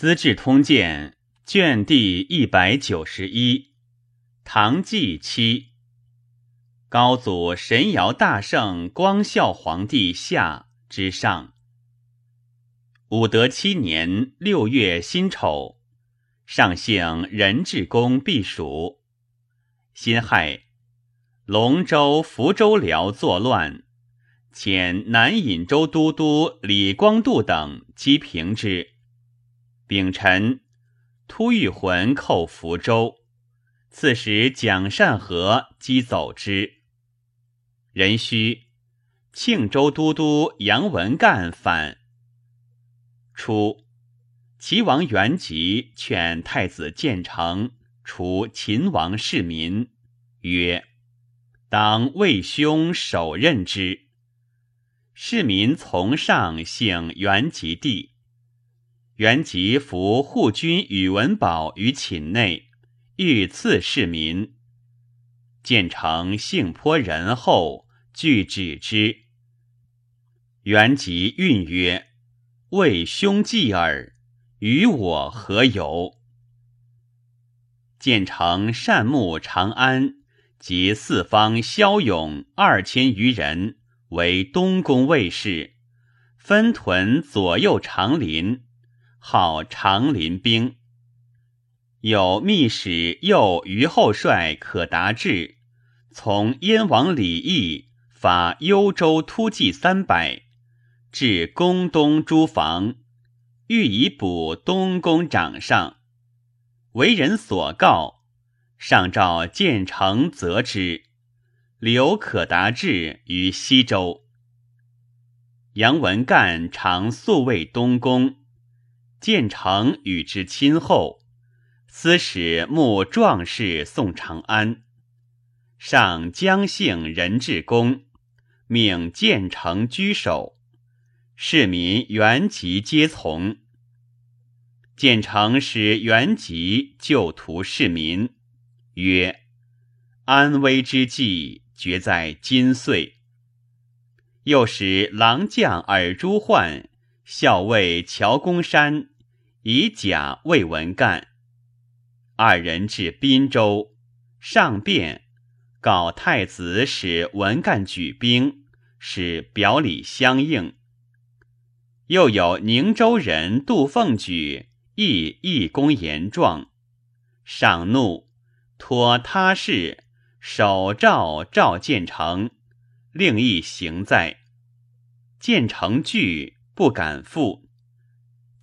资治通鉴》卷第一百九十一，唐纪七。高祖神尧大圣光孝皇帝下之上。武德七年六月辛丑，上幸仁治公避暑。辛亥，龙州、福州辽作乱，遣南尹州都督李光度等击平之。丙辰，突遇魂寇福州，刺史蒋善和击走之。壬戌，庆州都督杨文干反。初，齐王元吉劝太子建成除秦王世民，曰：“当魏兄首任之。”世民从上姓元吉帝。元吉服护军宇文宝于寝内，欲赐市民。建成性颇仁厚，拒止之。元吉运曰：“为兄继耳，与我何由？”建成善牧长安及四方骁勇二千余人，为东宫卫士，分屯左右长林。号长林兵，有密使右虞后帅可达志，从燕王李毅发幽州突骑三百，至宫东诸防，欲以补东宫掌上。为人所告，上诏建成责之，留可达志于西州。杨文干常宿卫东宫。建成与之亲厚，司使募壮士送长安。上姜姓仁治公，命建成居守，市民原籍皆从。建成使原籍救图市民，曰：“安危之际，决在今岁。”又使郎将尔朱焕校尉乔公山。以甲为文干，二人至滨州，上便告太子，使文干举兵，使表里相应。又有宁州人杜凤举亦义公言状，上怒，托他事手诏召建成，令亦行在。建成惧，不敢赴。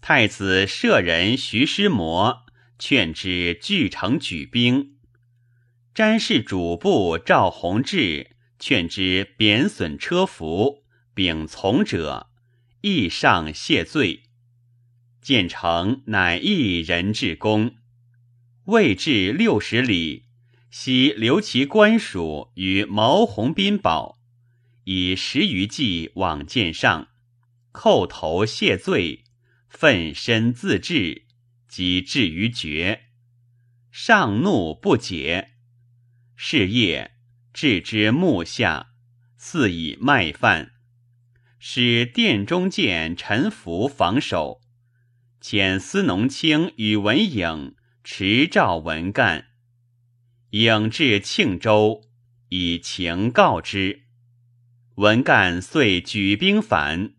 太子舍人徐师摩劝之俱城举兵，詹事主簿赵弘志劝之贬损车服，秉从者亦上谢罪。建成乃一人至公，未至六十里，悉留其官属于毛鸿宾堡，以十余骑往见上，叩头谢罪。奋身自治，即至于绝。上怒不解。是夜，置之木下，似以麦饭。使殿中见陈福防守，遣司农卿与文颖持诏文干。颖至庆州，以情告之。文干遂举兵反。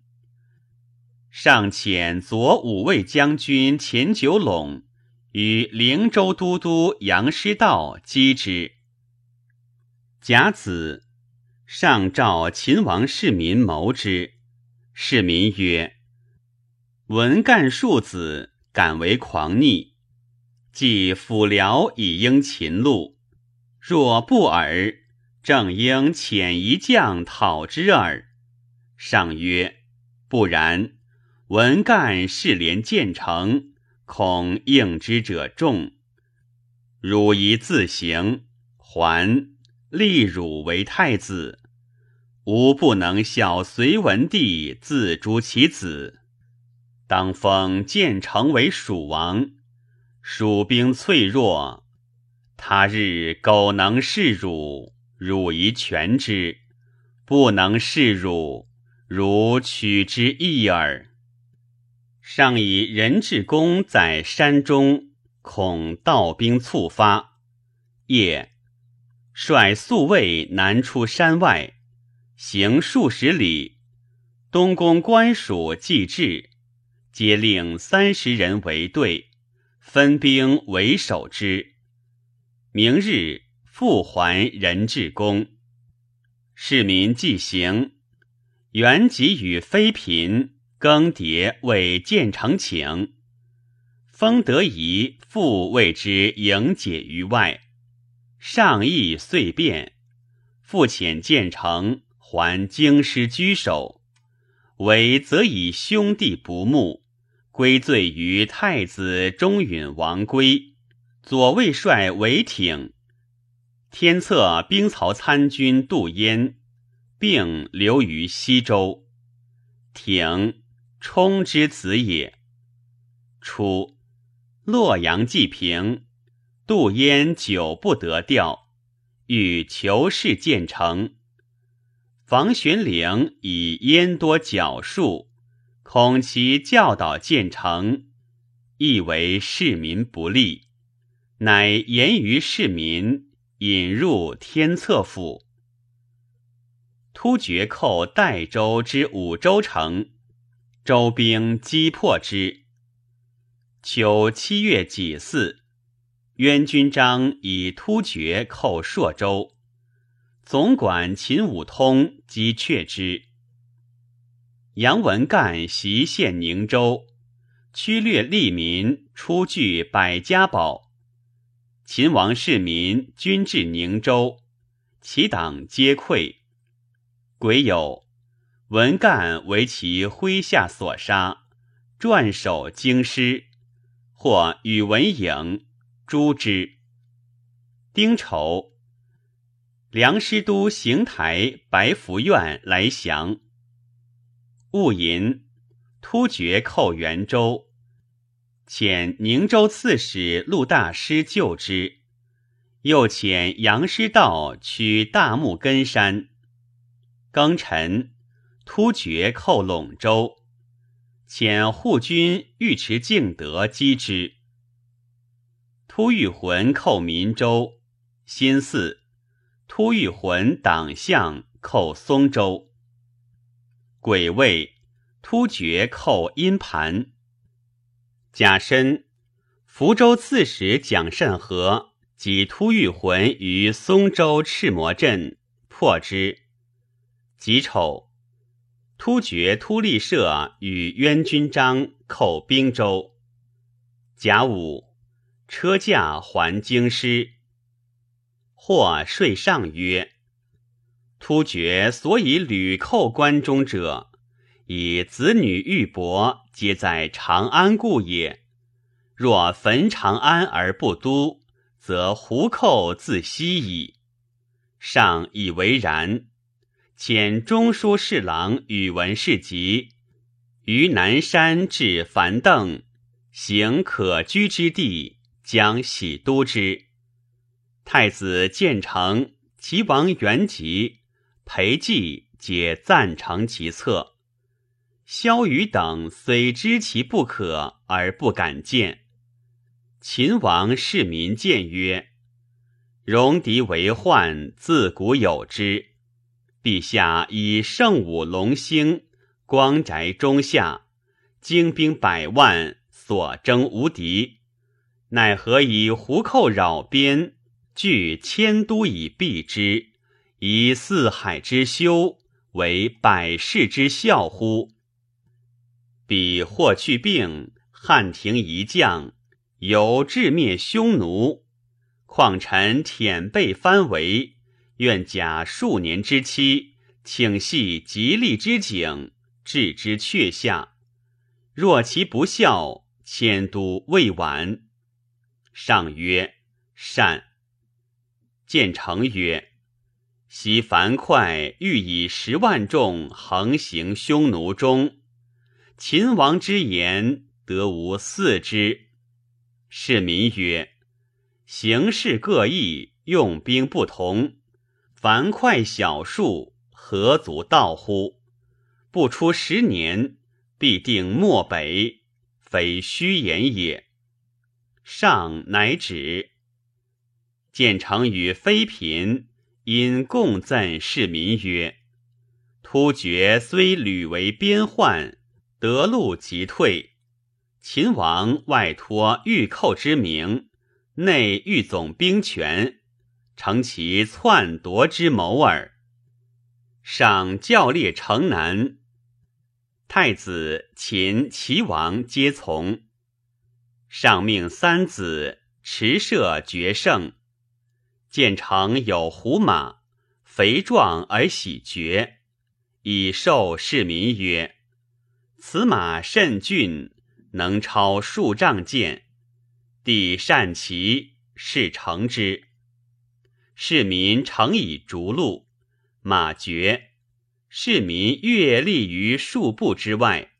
上遣左五卫将军钱九陇与灵州都督杨师道击之。甲子，上召秦王世民谋之。世民曰：“文干庶子，敢为狂逆，既辅辽以应秦路，若不尔，正应遣一将讨之耳。”上曰：“不然。”文干事连建成，恐应之者众，汝宜自行，还立汝为太子。吾不能效隋文帝自诛其子，当封建成为蜀王。蜀兵脆弱，他日苟能弑汝，汝宜全之；不能弑汝，汝取之易耳。上以人质公在山中，恐盗兵猝发，夜率宿卫南出山外，行数十里。东宫官属既至，皆令三十人为队，分兵为守之。明日复还人质宫。市民既行，原籍与妃嫔更迭为建成请，封得宜复为之迎解于外。上意遂变，复遣建成还京师居守。为则以兄弟不睦，归罪于太子中允王归，左卫帅韦挺，天策兵曹参军杜淹，并留于西州。挺冲之子也。初，洛阳既平，杜淹久不得调，欲求事建成。房玄龄以焉多矫术，恐其教导建成，亦为市民不利，乃言于市民，引入天策府。突厥寇代州之五州城，周兵击破之。秋七月己巳，渊军章以突厥寇朔州。总管秦武通击却之。杨文干袭陷宁州，驱掠利民，出据百家宝。秦王市民均至宁州，其党皆溃。癸酉，文干为其麾下所杀，转守京师，或与文颖诛之。丁丑。梁师都邢台白福院来降。戊寅，突厥寇元州，遣宁州刺史陆大师救之，又遣杨师道取大木根山。庚辰，突厥寇陇州，遣护军尉迟敬德击之。突遇浑寇民州，辛巳。突遇魂党项寇松州，癸未，突厥寇阴盘。甲申，福州刺史蒋慎和及突遇魂于松州赤魔镇，破之。己丑，突厥突利社与渊军章寇兵州。甲午，车驾还京师。或税上曰：“突厥所以屡寇关中者，以子女玉帛皆在长安故也。若焚长安而不都，则胡寇自息矣。”上以为然，遣中书侍郎宇文士集于南山至樊邓，行可居之地，将喜都之。太子建成、齐王元吉、裴寂皆赞成其策。萧瑜等虽知其不可，而不敢见。秦王世民谏曰：“戎狄为患，自古有之。陛下以圣武隆兴，光宅中夏，精兵百万，所征无敌，奈何以胡寇扰边？”据迁都以避之，以四海之修为百世之孝乎？彼霍去病，汉庭一将，有致灭匈奴。况臣舔背藩围，愿假数年之期，请系吉利之景，置之阙下。若其不效，迁都未晚。上曰：善。建成曰：“昔樊哙欲以十万众横行匈奴中，秦王之言得无四之。”市民曰：“形势各异，用兵不同，樊哙小数，何足道乎？不出十年，必定漠北。非虚言也。上乃止。建成与妃嫔因共赠市民曰：“突厥虽屡为边患，得路即退。秦王外托御寇之名，内御总兵权，成其篡夺之谋耳。上教列城南。”太子、秦、齐王皆从。上命三子持射决胜。建成有胡马，肥壮而喜绝，以授市民曰：“此马甚俊，能超数丈箭。帝善骑，是乘之。市民乘以逐鹿，马绝。”市民跃立于数步之外，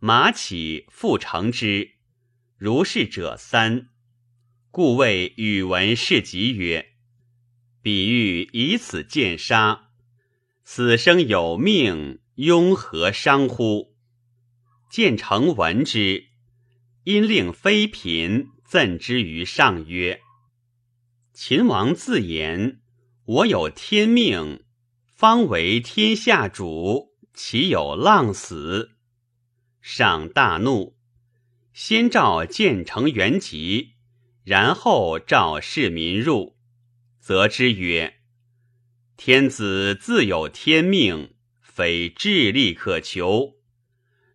马起复乘之，如是者三。故谓宇文士集曰：“比喻以此见杀，此生有命，庸何伤乎？”建成闻之，因令妃嫔赠之于上曰：“秦王自言，我有天命。”方为天下主，岂有浪死？上大怒，先召建成元吉，然后召市民入，则之曰：“天子自有天命，非智力可求。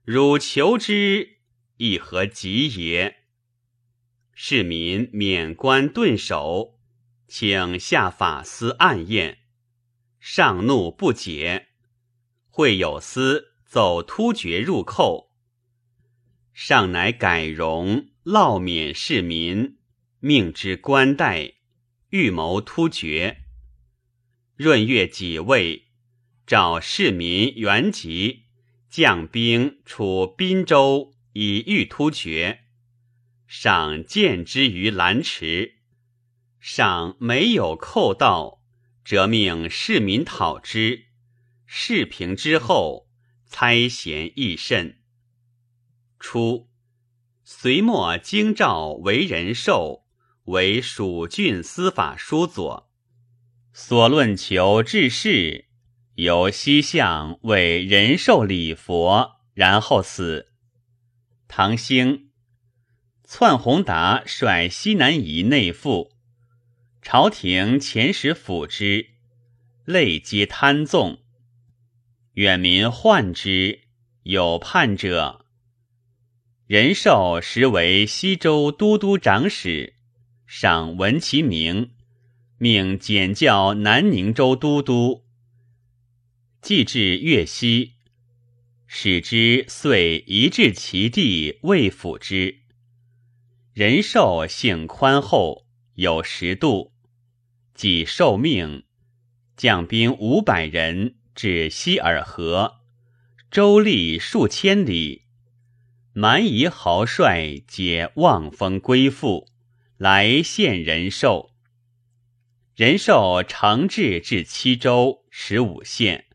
汝求之，亦何及也？”市民免官顿首，请下法司暗验。上怒不解，会有司走突厥入寇，上乃改容，烙免市民，命之官代，预谋突厥。闰月己未，召市民原籍，将兵出滨州，以御突厥。上见之于兰池，赏没有扣到。则命市民讨之，事平之后，猜嫌亦甚。初，隋末京兆为人寿，为蜀郡司法书佐，所论求治事，由西向为仁寿礼佛，然后死。唐兴，篡弘达率西南夷内附。朝廷遣使抚之，累皆贪纵。远民患之，有叛者。仁寿时为西州都督长史，赏闻其名，命简教南宁州都督。既至越西，使之遂移至其地，未抚之。仁寿性宽厚，有识度。即受命，将兵五百人至西尔河，周历数千里。蛮夷豪帅皆望风归附，来献仁寿。仁寿承制至七州十五县，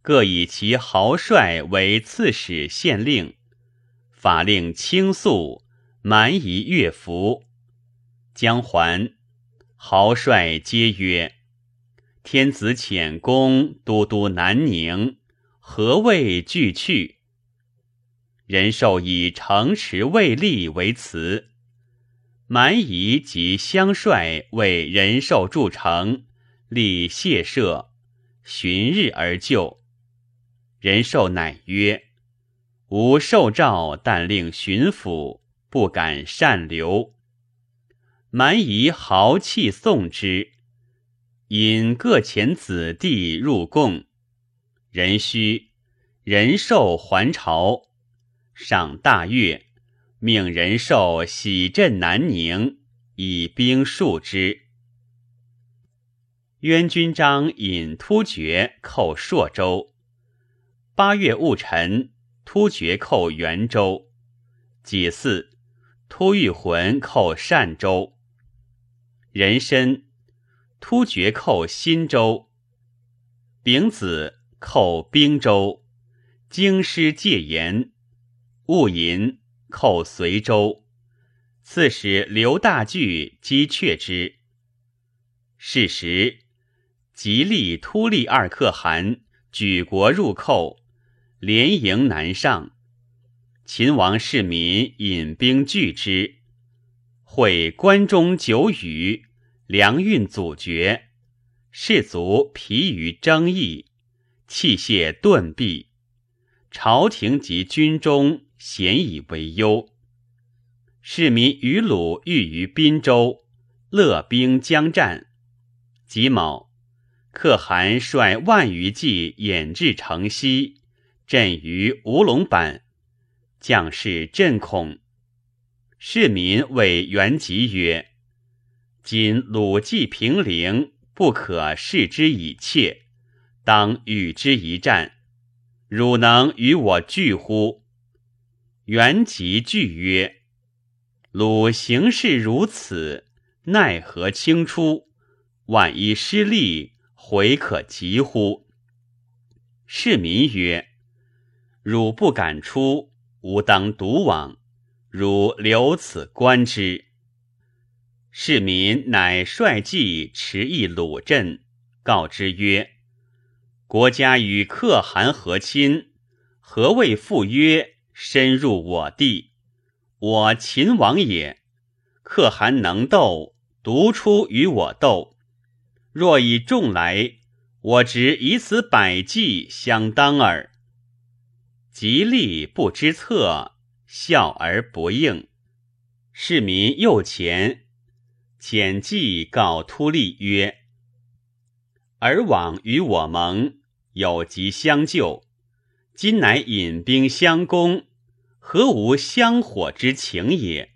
各以其豪帅为刺史、县令，法令轻肃，蛮夷乐服，将还。豪帅皆曰：“天子遣公都督南宁，何谓俱去？”仁寿以城池未立为辞。蛮夷及乡帅为仁寿筑城，立谢舍，旬日而就。仁寿乃曰：“吾受诏，但令巡抚，不敢擅留。”蛮夷豪气送之，引各遣子弟入贡。人须人寿还朝，赏大悦，命仁寿喜镇南宁，以兵戍之。渊军章引突厥寇朔州，八月戊辰，突厥寇元州。己巳，突遇浑寇单州。人参，突厥寇新州；丙子，寇兵州。京师戒严。戊寅，寇随州。刺史刘大巨击却之。是时，吉利、突利二可汗举国入寇，连营南上。秦王世民引兵拒之，会关中久雨，粮运阻绝，士卒疲于征役，器械顿弊，朝廷及军中咸以为忧。市民于鲁遇于滨州，乐兵将战。己卯，可汗率万余骑掩至城西，阵于吴龙坂。将士震恐，市民谓元吉曰：“今鲁计平陵，不可视之以切，当与之一战。汝能与我拒乎？”元吉拒曰：“鲁行事如此，奈何轻出？万一失利，回可及乎？”市民曰：“汝不敢出。”吾当独往，汝留此观之。市民乃率骑持一鲁镇，告之曰：“国家与可汗和亲，何谓赴约深入我地？我秦王也，可汗能斗，独出与我斗。若以众来，我执以此百计相当耳。”吉利不知策，笑而不应。市民右前，遣计告突利曰：“尔往与我盟，有疾相救。今乃引兵相攻，何无相火之情也？”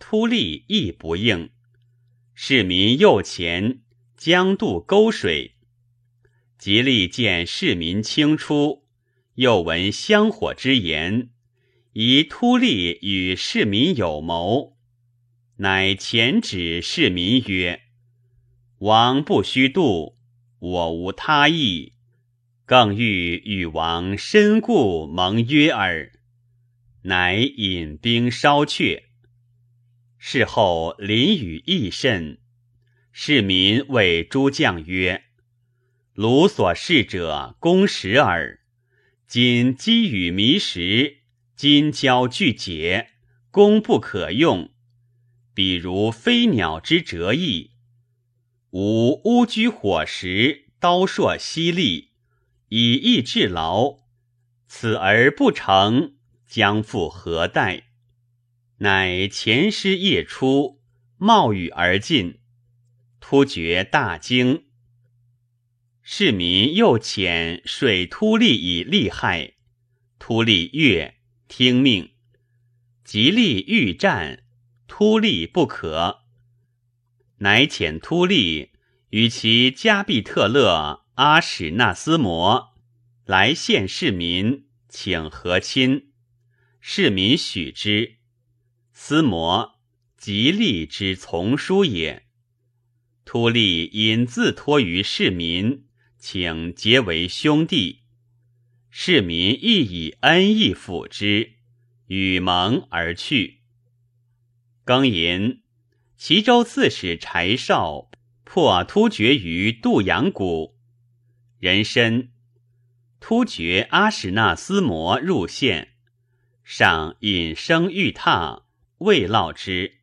突利亦不应。市民右前，将渡沟水。吉利见市民轻出。又闻香火之言，疑突利与市民有谋，乃前指市民曰：“王不须度，我无他意，更欲与王深固盟约耳。”乃引兵烧却。事后淋雨亦甚，市民谓诸将曰：“鲁所事者，公实耳。”今积雨迷时，金交俱解，功不可用。比如飞鸟之折翼，吾乌居火石，刀槊犀利，以逸致劳。此而不成，将复何待？乃前师夜出，冒雨而进。突厥大惊。市民又遣水突利以利害，突利悦，听命。吉利欲战，突利不可，乃遣突利与其加必特勒阿史那斯摩来献市民，请和亲。市民许之。斯摩吉利之从书也。突利因自托于市民。请结为兄弟，市民亦以恩义抚之，与盟而去。庚寅，齐州刺史柴绍破突厥于杜阳谷，人参突厥阿史那斯摩入县，上引生玉榻，未烙之。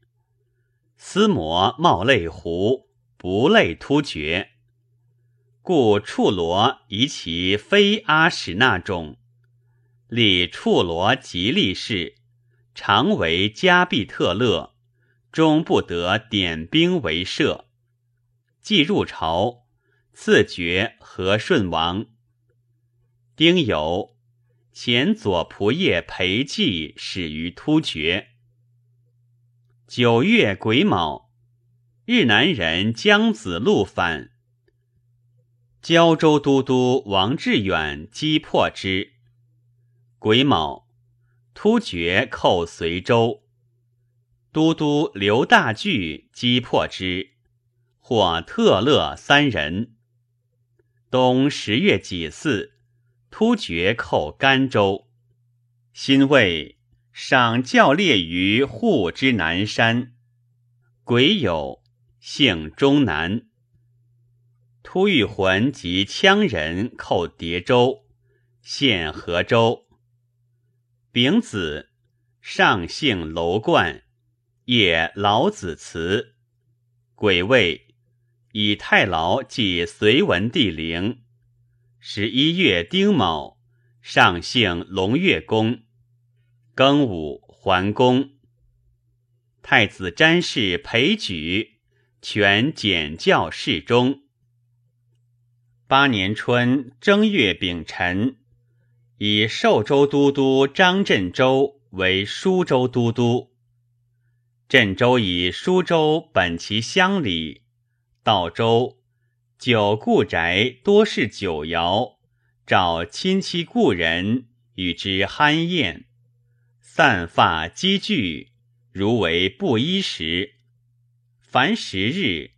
斯摩冒泪胡，不泪突厥。故处罗以其非阿史那种，立处罗吉利氏，常为加必特勒，终不得点兵为赦。既入朝，赐爵和顺王。丁酉，前左仆射裴寂始于突厥。九月癸卯，日南人姜子路反。胶州都督王志远击破之。癸卯，突厥寇随州，都督刘大巨击破之，获特勒三人。冬十月己巳，突厥寇甘州。辛未，赏教列于户之南山。癸酉，姓中南。突遇魂及羌人寇叠州，县河州。丙子，上姓楼冠，业老子祠。癸未，以太牢祭隋文帝陵。十一月丁卯，上姓龙月公。庚午，桓公。太子詹事裴举，权简教侍中。八年春正月丙辰。以寿州都督张镇州为舒州都督。镇州以舒州本其乡里，道州九故宅多是酒肴，召亲戚故人与之酣宴，散发积聚，如为布衣时。凡十日，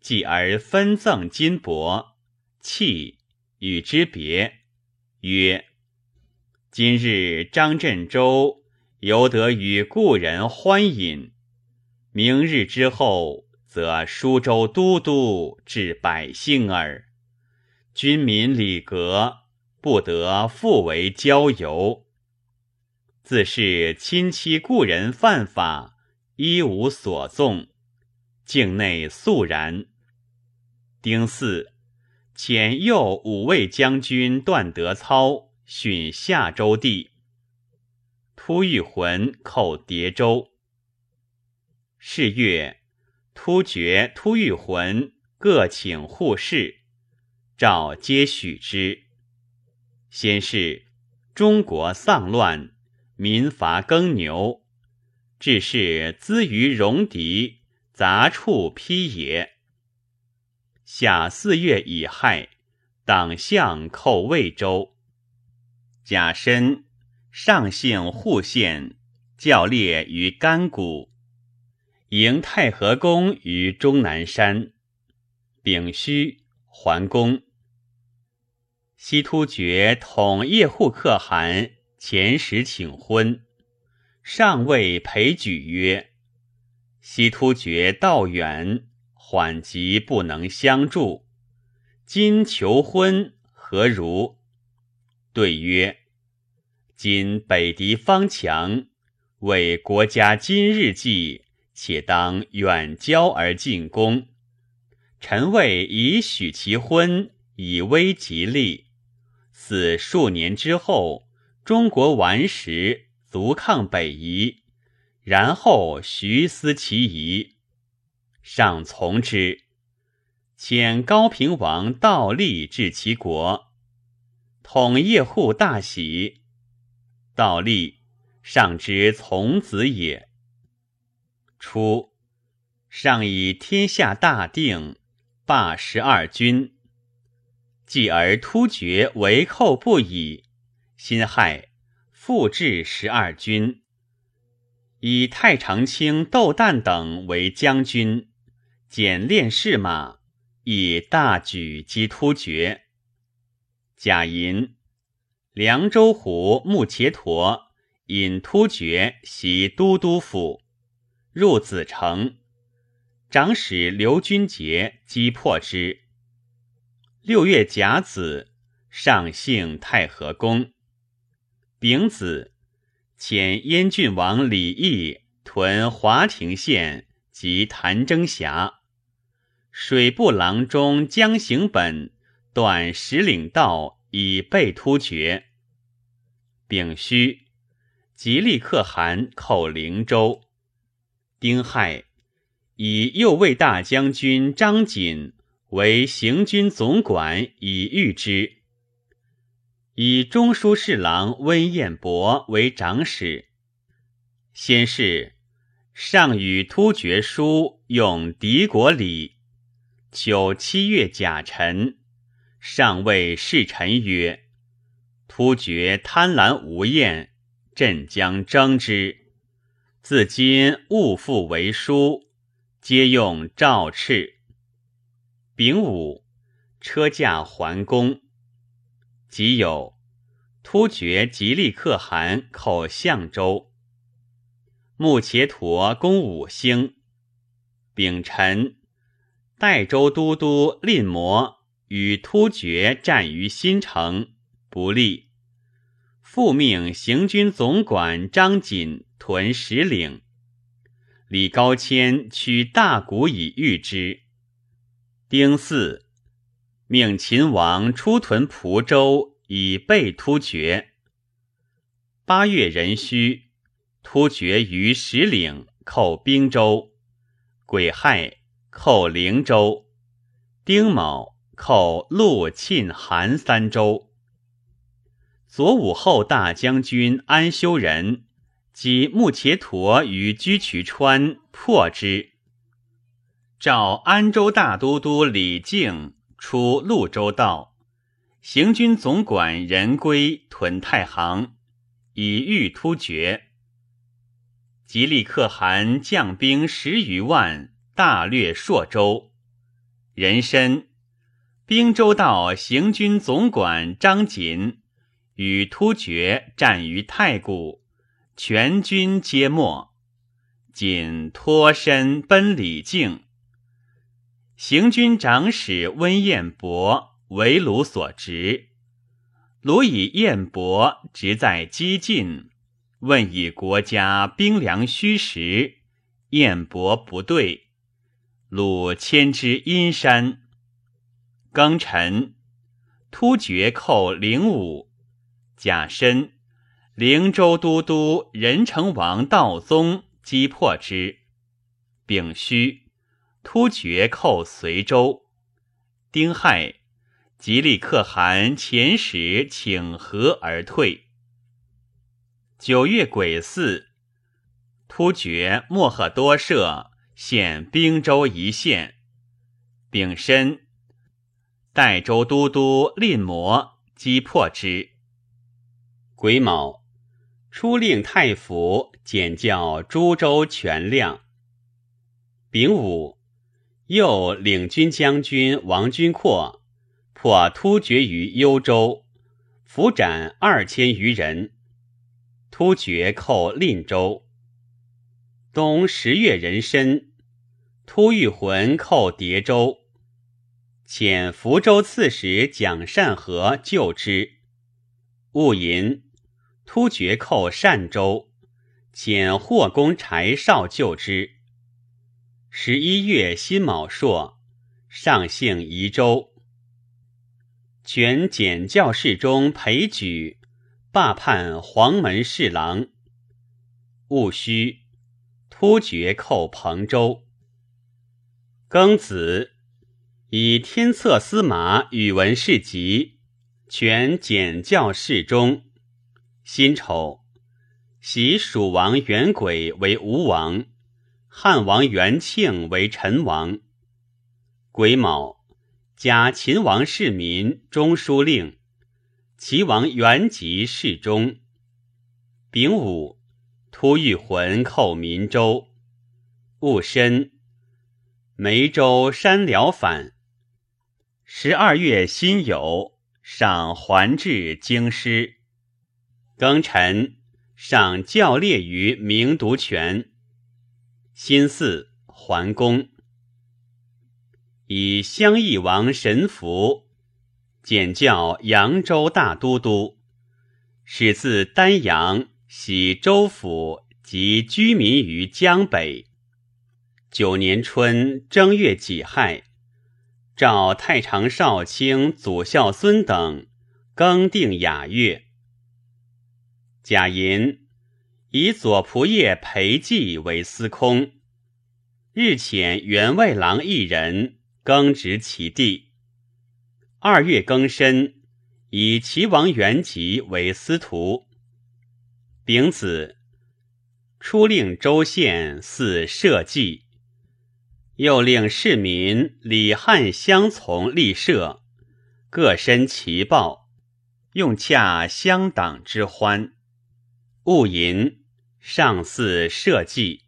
继而分赠金帛器，与之别，曰。今日张镇州犹得与故人欢饮，明日之后，则舒州都督治百姓耳。君民礼格，不得复为交游。自是亲戚故人犯法，一无所纵，境内肃然。丁巳，遣右五位将军段德操。训夏州地，突遇魂寇叠州。是月，突厥、突遇魂各请护侍，诏皆许之。先是，中国丧乱，民乏耕牛，致是资于戎狄，杂处披也。夏四月乙亥，党项寇魏州。甲申，上姓户县，教列于甘谷，迎太和宫于终南山。丙戌，桓公。西突厥统叶护可汗前时请婚，上谓裴举曰：“西突厥道远，缓急不能相助，今求婚何如？”对曰。今北敌方强，为国家今日计，且当远交而进攻。臣谓以许其婚，以威吉利。似数年之后，中国完时，足抗北夷，然后徐思其夷，上从之。遣高平王道立至其国，统叶护大喜。道立，上之从子也。初，上以天下大定，罢十二军。继而突厥为寇不已，辛亥，复置十二军，以太常卿窦旦等为将军，简练士马，以大举击突厥。贾银。凉州胡木茄陀引突厥袭都督府，入子城，长史刘君杰击破之。六月甲子，上幸太和宫。丙子，遣燕郡王李毅屯华亭县及潭征峡，水部郎中江行本短石岭道。以备突厥。丙戌，吉利可汗寇灵州。丁亥，以右卫大将军张锦为行军总管，以御之。以中书侍郎温彦博为长史。先是，上与突厥书用敌国礼。秋七月甲辰。上谓侍臣曰：“突厥贪婪无厌，朕将征之。自今勿复为书，皆用诏敕。”丙午，车驾还宫。即有突厥吉利可汗寇相州。木伽陀攻五星。丙辰，代州都督令模与突厥战于新城，不利。复命行军总管张锦屯石岭。李高谦取大谷以御之。丁巳，命秦王出屯蒲州以备突厥。八月壬戌，突厥于石岭寇兵州。癸亥，寇灵州。丁卯，寇陆沁韩三州。左武后大将军安修仁及木伽陀于居渠川破之。召安州大都督李靖出潞州道，行军总管任归屯太行，以御突厥。吉利可汗将兵十余万，大略朔州。人参兵州道行军总管张瑾。与突厥战于太谷，全军皆没。仅脱身奔李靖。行军长史温彦博为鲁所执，鲁以彦博职在激进，问以国家兵粮虚实，彦博不对，鲁迁之阴山。庚辰，突厥寇灵武。甲申，灵州都督任城王道宗击破之。丙戌，突厥寇随州。丁亥，吉利可汗遣使请和而退。九月癸巳，突厥莫赫多舍现兵州一县。丙申，代州都督令模击破之。癸卯，初令太府检校诸州全量。丙午，又领军将军王君阔破突厥于幽州，俘斩二千余人。突厥寇令州。冬十月壬申，突遇浑寇叠州，遣福州刺史蒋善和救之。戊寅。突厥寇善州，遣霍公柴少救之。十一月辛卯朔，上幸夷州。权检校侍中裴举罢判黄门侍郎。戊戌，突厥寇彭州。庚子，以天策司马宇文士集，权检校侍中。辛丑，袭蜀王元轨为吴王，汉王元庆为陈王。癸卯，加秦王世民中书令，齐王元吉侍中。丙午，突遇浑寇民州。戊申，梅州山辽反。十二月辛酉，上还至京师。庚辰，上教列于明独泉。辛巳，桓公以襄邑王神符简教扬州大都督，始自丹阳徙州府及居民于江北。九年春正月己亥，召太常少卿祖孝孙等更定雅乐。贾寅，以左仆射裴寂为司空，日遣员外郎一人更执其地。二月庚申，以齐王元吉为司徒。丙子，初令州县祀社稷，又令市民李汉相从立社，各申其报，用洽乡党之欢。戊寅，上巳社稷。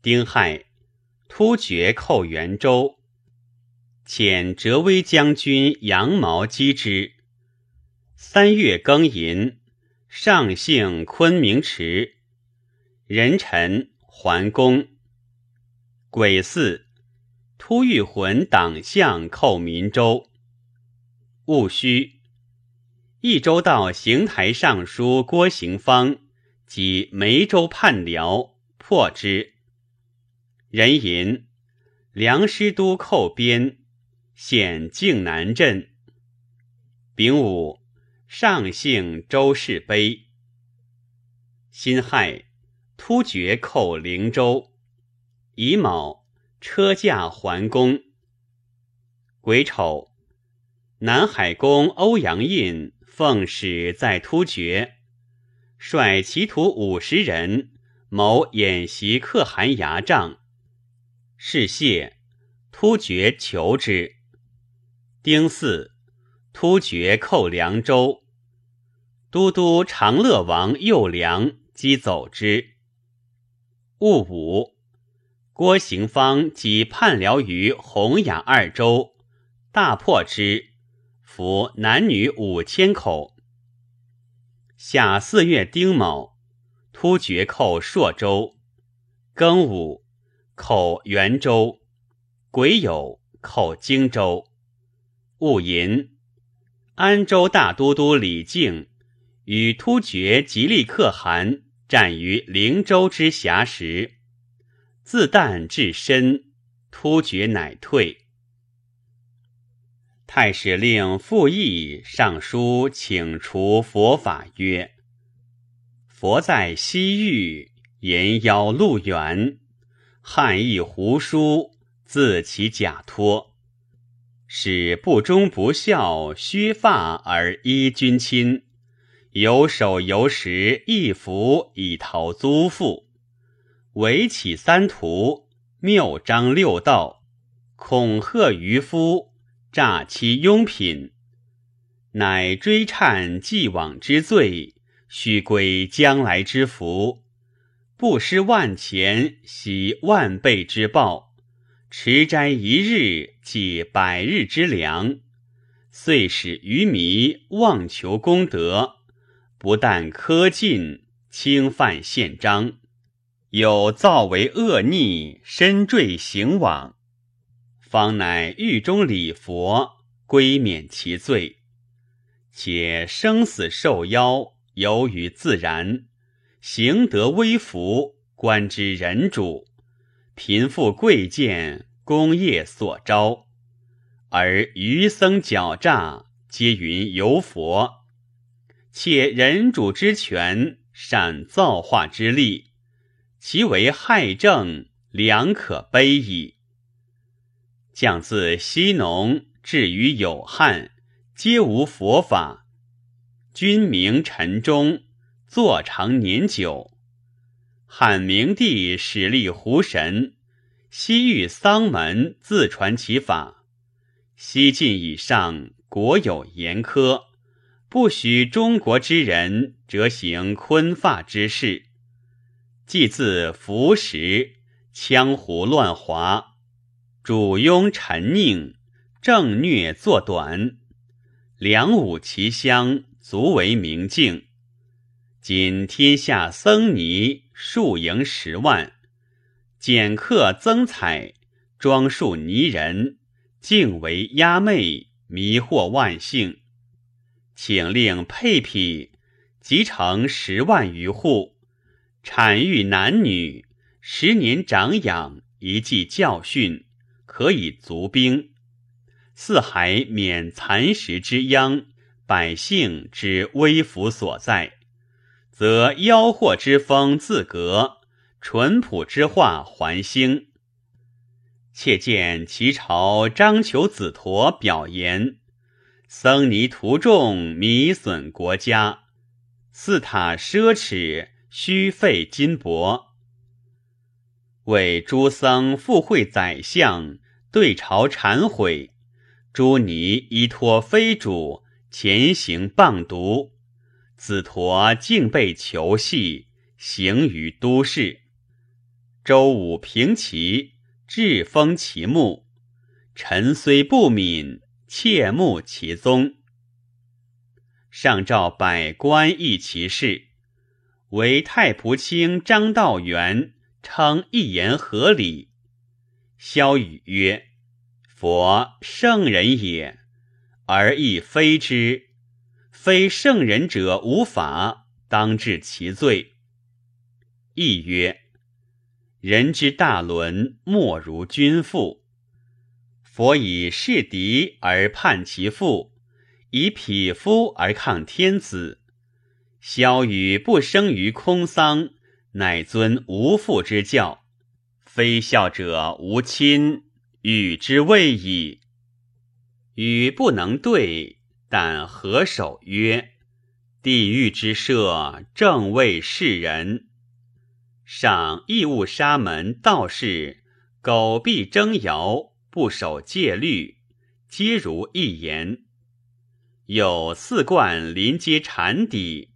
丁亥，突厥寇元州，遣折威将军杨毛击之。三月庚寅，上幸昆明池。人臣，桓公。癸巳，突遇魂党相寇民州。戊戌，益州道行台尚书郭行方及梅州叛辽，破之。壬寅，梁师都寇边，显靖南镇。丙午，上姓周氏碑。辛亥，突厥寇灵州。乙卯，车驾桓公。癸丑，南海公欧阳胤奉使在突厥，率其徒五十人，谋演习可汗牙帐。是谢，突厥求之。丁巳。突厥寇凉州，都督长乐王右良击走之。戊午，郭行方及叛辽于洪雅二州，大破之，俘男女五千口。夏四月丁卯，突厥寇朔州。庚午，寇元州。癸酉，寇荆州。戊寅。安州大都督李靖与突厥吉利可汗战于灵州之峡时，自弹至深，突厥乃退。太史令傅毅上书请除佛法曰：“佛在西域，言邀路远，汉译胡书，自其假托。”使不忠不孝，削发而依君亲；有守有时，一服以讨租赋。唯起三途，谬张六道，恐吓渔夫，诈欺庸品，乃追忏既往之罪，须归将来之福，不失万钱，喜万倍之报。持斋一日，即百日之粮，遂使愚迷妄求功德，不但苛尽，轻犯宪章，有造为恶逆，身坠行往，方乃狱中礼佛，归免其罪。且生死受邀，由于自然，行得微服，观之人主。贫富贵贱，功业所招，而余僧狡诈，皆云由佛。且人主之权，善造化之力，其为害政，良可悲矣。将自西农至于有汉，皆无佛法。君明臣忠，坐长年久。汉明帝始立胡神，西域丧门自传其法。西晋以上，国有严苛，不许中国之人折行昆发之事。既自服食，羌胡乱华，主庸沉佞，正虐作短，梁武其乡，足为明镜。今天下僧尼。数营十万，简客增彩，装束泥人，竟为压妹，迷惑万姓。请令配匹集成十万余户，产育男女，十年长养，一季教训，可以足兵。四海免蚕食之殃，百姓之危服所在。则妖惑之风自革，淳朴之化还兴。且见齐朝张求子陀表言：僧尼徒众，弥损国家；寺塔奢侈，虚费金帛。为诸僧附会宰相，对朝忏悔；诸尼依托非主，前行谤毒。子陀竟被囚系，行于都市。周武平齐，至封其墓。臣虽不敏，切慕其宗。上诏百官议其事。为太仆卿张道元称一言合理。萧雨曰：“佛圣人也，而亦非之。非圣人者无法，当治其罪。”亦曰：“人之大伦，莫如君父。佛以弑敌而叛其父，以匹夫而抗天子。萧雨不生于空桑，乃尊无父之教。非孝者无亲，与之谓矣。与不能对，但合手曰：‘地狱之设，正为世人。’”上义务沙门道士狗必争摇，不守戒律，皆如一言。有四冠临街禅底，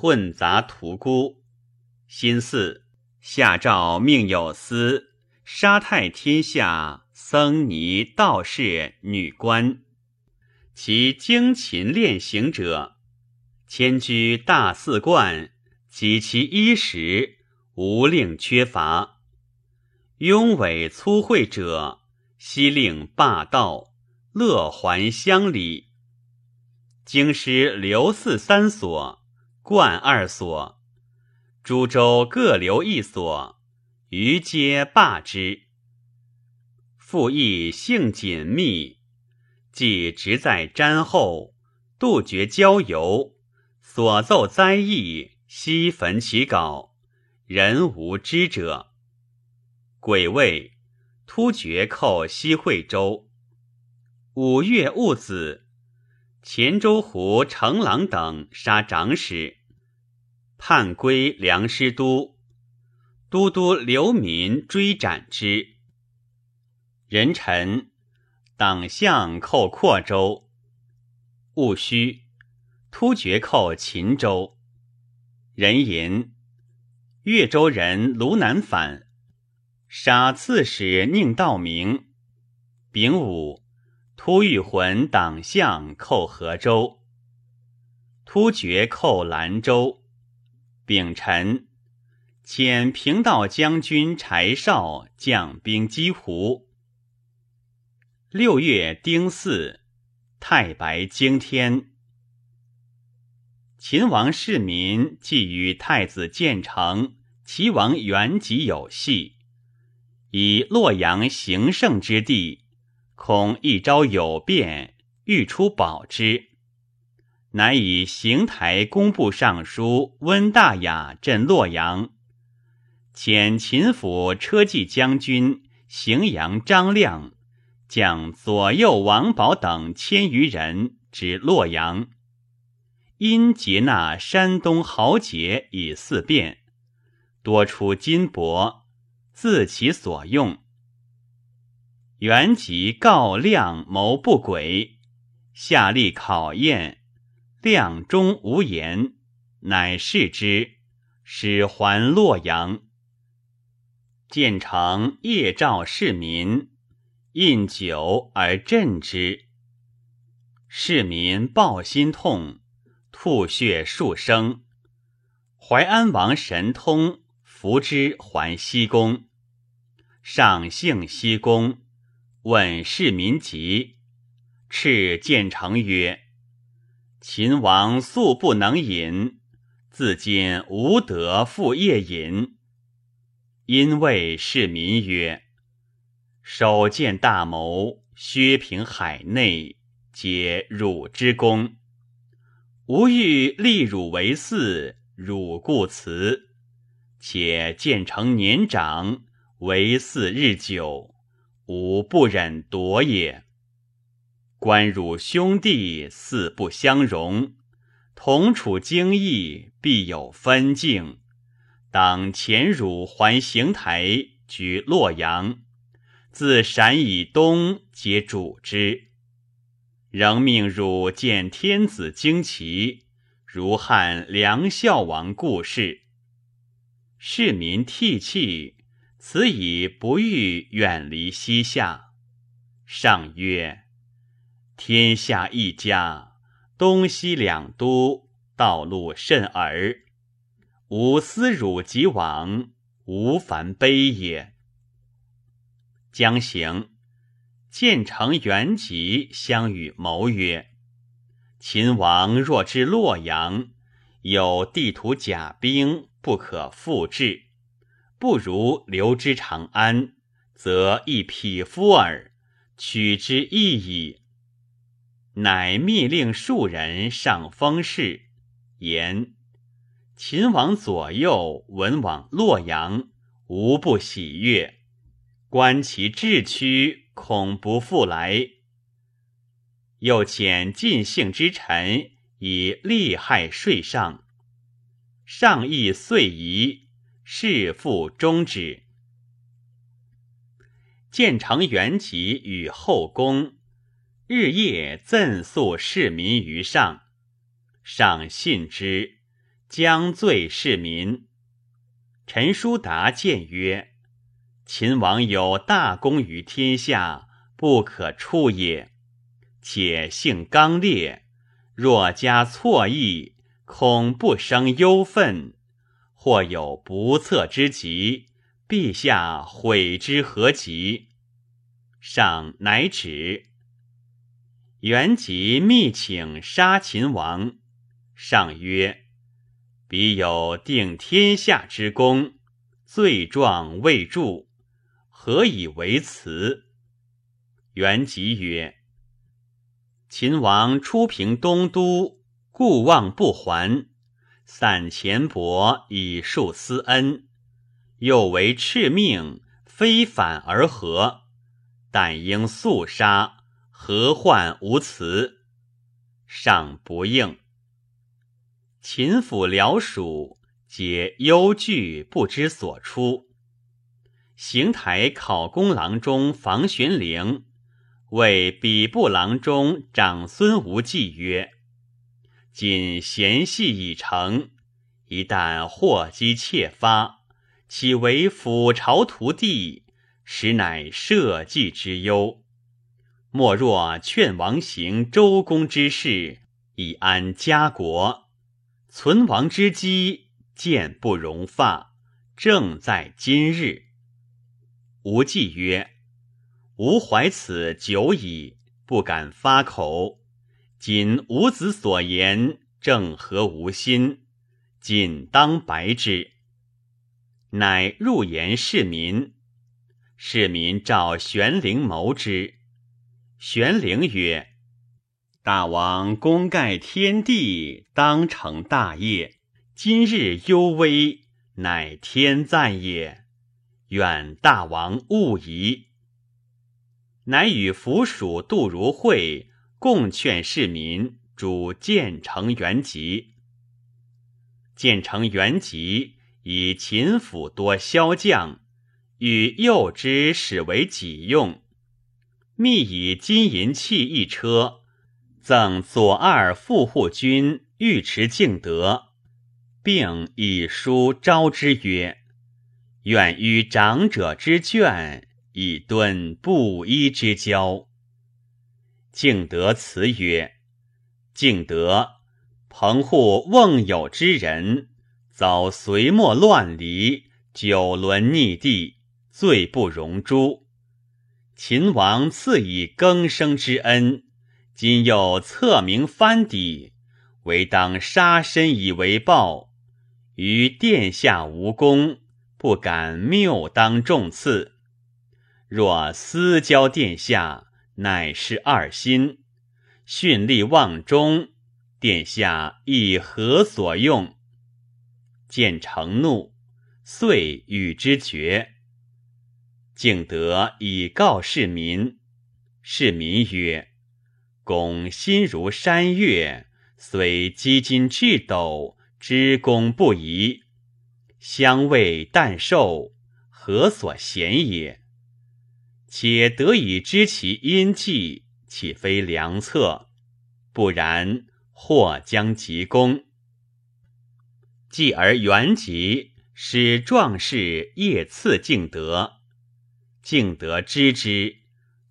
混杂屠菇。新四下诏命有司杀太天下僧尼道士女官，其精勤练行者，迁居大寺观，及其衣食。无令缺乏，庸伪粗秽者，悉令霸道，乐还乡里。京师留寺三所，冠二所，诸州各留一所，余皆罢之。复议性紧密，既直在瞻后，杜绝交游，所奏灾异，悉焚其稿。人无知者。癸未，突厥寇西惠州。五月戊子，前州胡成郎等杀长史，叛归梁师都。都督刘民追斩之。人臣，党项寇阔州。戊戌，突厥寇秦州。人寅。越州人卢南反，杀刺史宁道明。丙午，突遇魂党项寇河州。突厥寇兰州。丙辰，遣平道将军柴绍将兵击胡。六月丁巳，太白惊天。秦王世民既与太子建成、齐王元吉有隙，以洛阳行胜之地，恐一朝有变，欲出保之，乃以邢台工部尚书温大雅镇洛阳，遣秦府车骑将军荥阳张亮将左右王保等千余人至洛阳。因劫纳山东豪杰以四变，多出金帛，自其所用。原即告亮谋不轨，下令考验，亮中无言，乃释之，使还洛阳。建成夜召市民，饮酒而振之，市民抱心痛。吐血数升，淮安王神通扶之还西宫，上幸西宫，问市民疾，敕建成曰：“秦王素不能饮，自今无得复夜饮。”因谓市民曰：“首见大谋，削平海内，皆汝之功。”吾欲立汝为嗣，汝故辞。且建成年长，为嗣日久，吾不忍夺也。观汝兄弟四不相容，同处京邑，必有分境。当遣汝还邢台，居洛阳，自陕以东，皆主之。仍命汝见天子旌旗，如汉梁孝王故事。市民涕泣，此以不欲远离西夏。上曰：天下一家，东西两都，道路甚尔。吾思汝即往，无烦悲也。将行，建成元吉相与谋曰：“秦王若知洛阳有地图甲兵，不可复制，不如留之长安，则一匹夫耳，取之易矣。”乃密令数人上封事，言秦王左右闻往洛阳，无不喜悦。观其志屈，恐不复来。又遣晋姓之臣以利害税上，上意遂移，事复终止。建成元吉与后宫。日夜赠诉市民于上，上信之，将罪市民。陈叔达谏曰：“秦王有大功于天下，不可触也。且性刚烈，若加错意，恐不生忧愤，或有不测之急，陛下悔之何及？”上乃止。元吉密请杀秦王，上曰：“彼有定天下之功，罪状未著，何以为辞？”元吉曰：“秦王初平东都，故望不还，散钱帛以树私恩，又为敕命，非反而合，但应速杀。”何患无辞？上不应。秦府僚属皆忧惧，不知所出。邢台考功郎中房玄龄谓比部郎中长孙无忌曰：“今嫌隙已成，一旦祸机窃发，岂为府朝徒弟，实乃社稷之忧。”莫若劝王行周公之事，以安家国。存亡之机，见不容发，正在今日。无忌曰：“吾怀此久矣，不敢发口。今吾子所言，正合吾心，谨当白之。”乃入言市民，市民召玄灵谋之。玄灵曰：“大王功盖天地，当成大业。今日忧危，乃天赞也。愿大王勿疑。”乃与府属杜如晦共劝市民主建成元吉。建成元吉以秦府多骁将，与诱之使为己用。密以金银器一车，赠左二副护军尉迟敬德，并以书招之曰：“愿与长者之眷，以敦布衣之交。”敬德辞曰：“敬德，棚户瓮有之人，遭隋末乱离，九轮逆地，罪不容诛。”秦王赐以更生之恩，今又册名藩邸，唯当杀身以为报。于殿下无功，不敢谬当重赐。若私交殿下，乃是二心，训力忘忠，殿下亦何所用？见成怒，遂与之绝。敬德以告市民，市民曰：“公心如山岳，虽积金至斗，知功不疑。相位但受，何所嫌也？且得以知其阴计，岂非良策？不然，或将急功。继而元吉使壮士夜赐敬德。”敬德知之，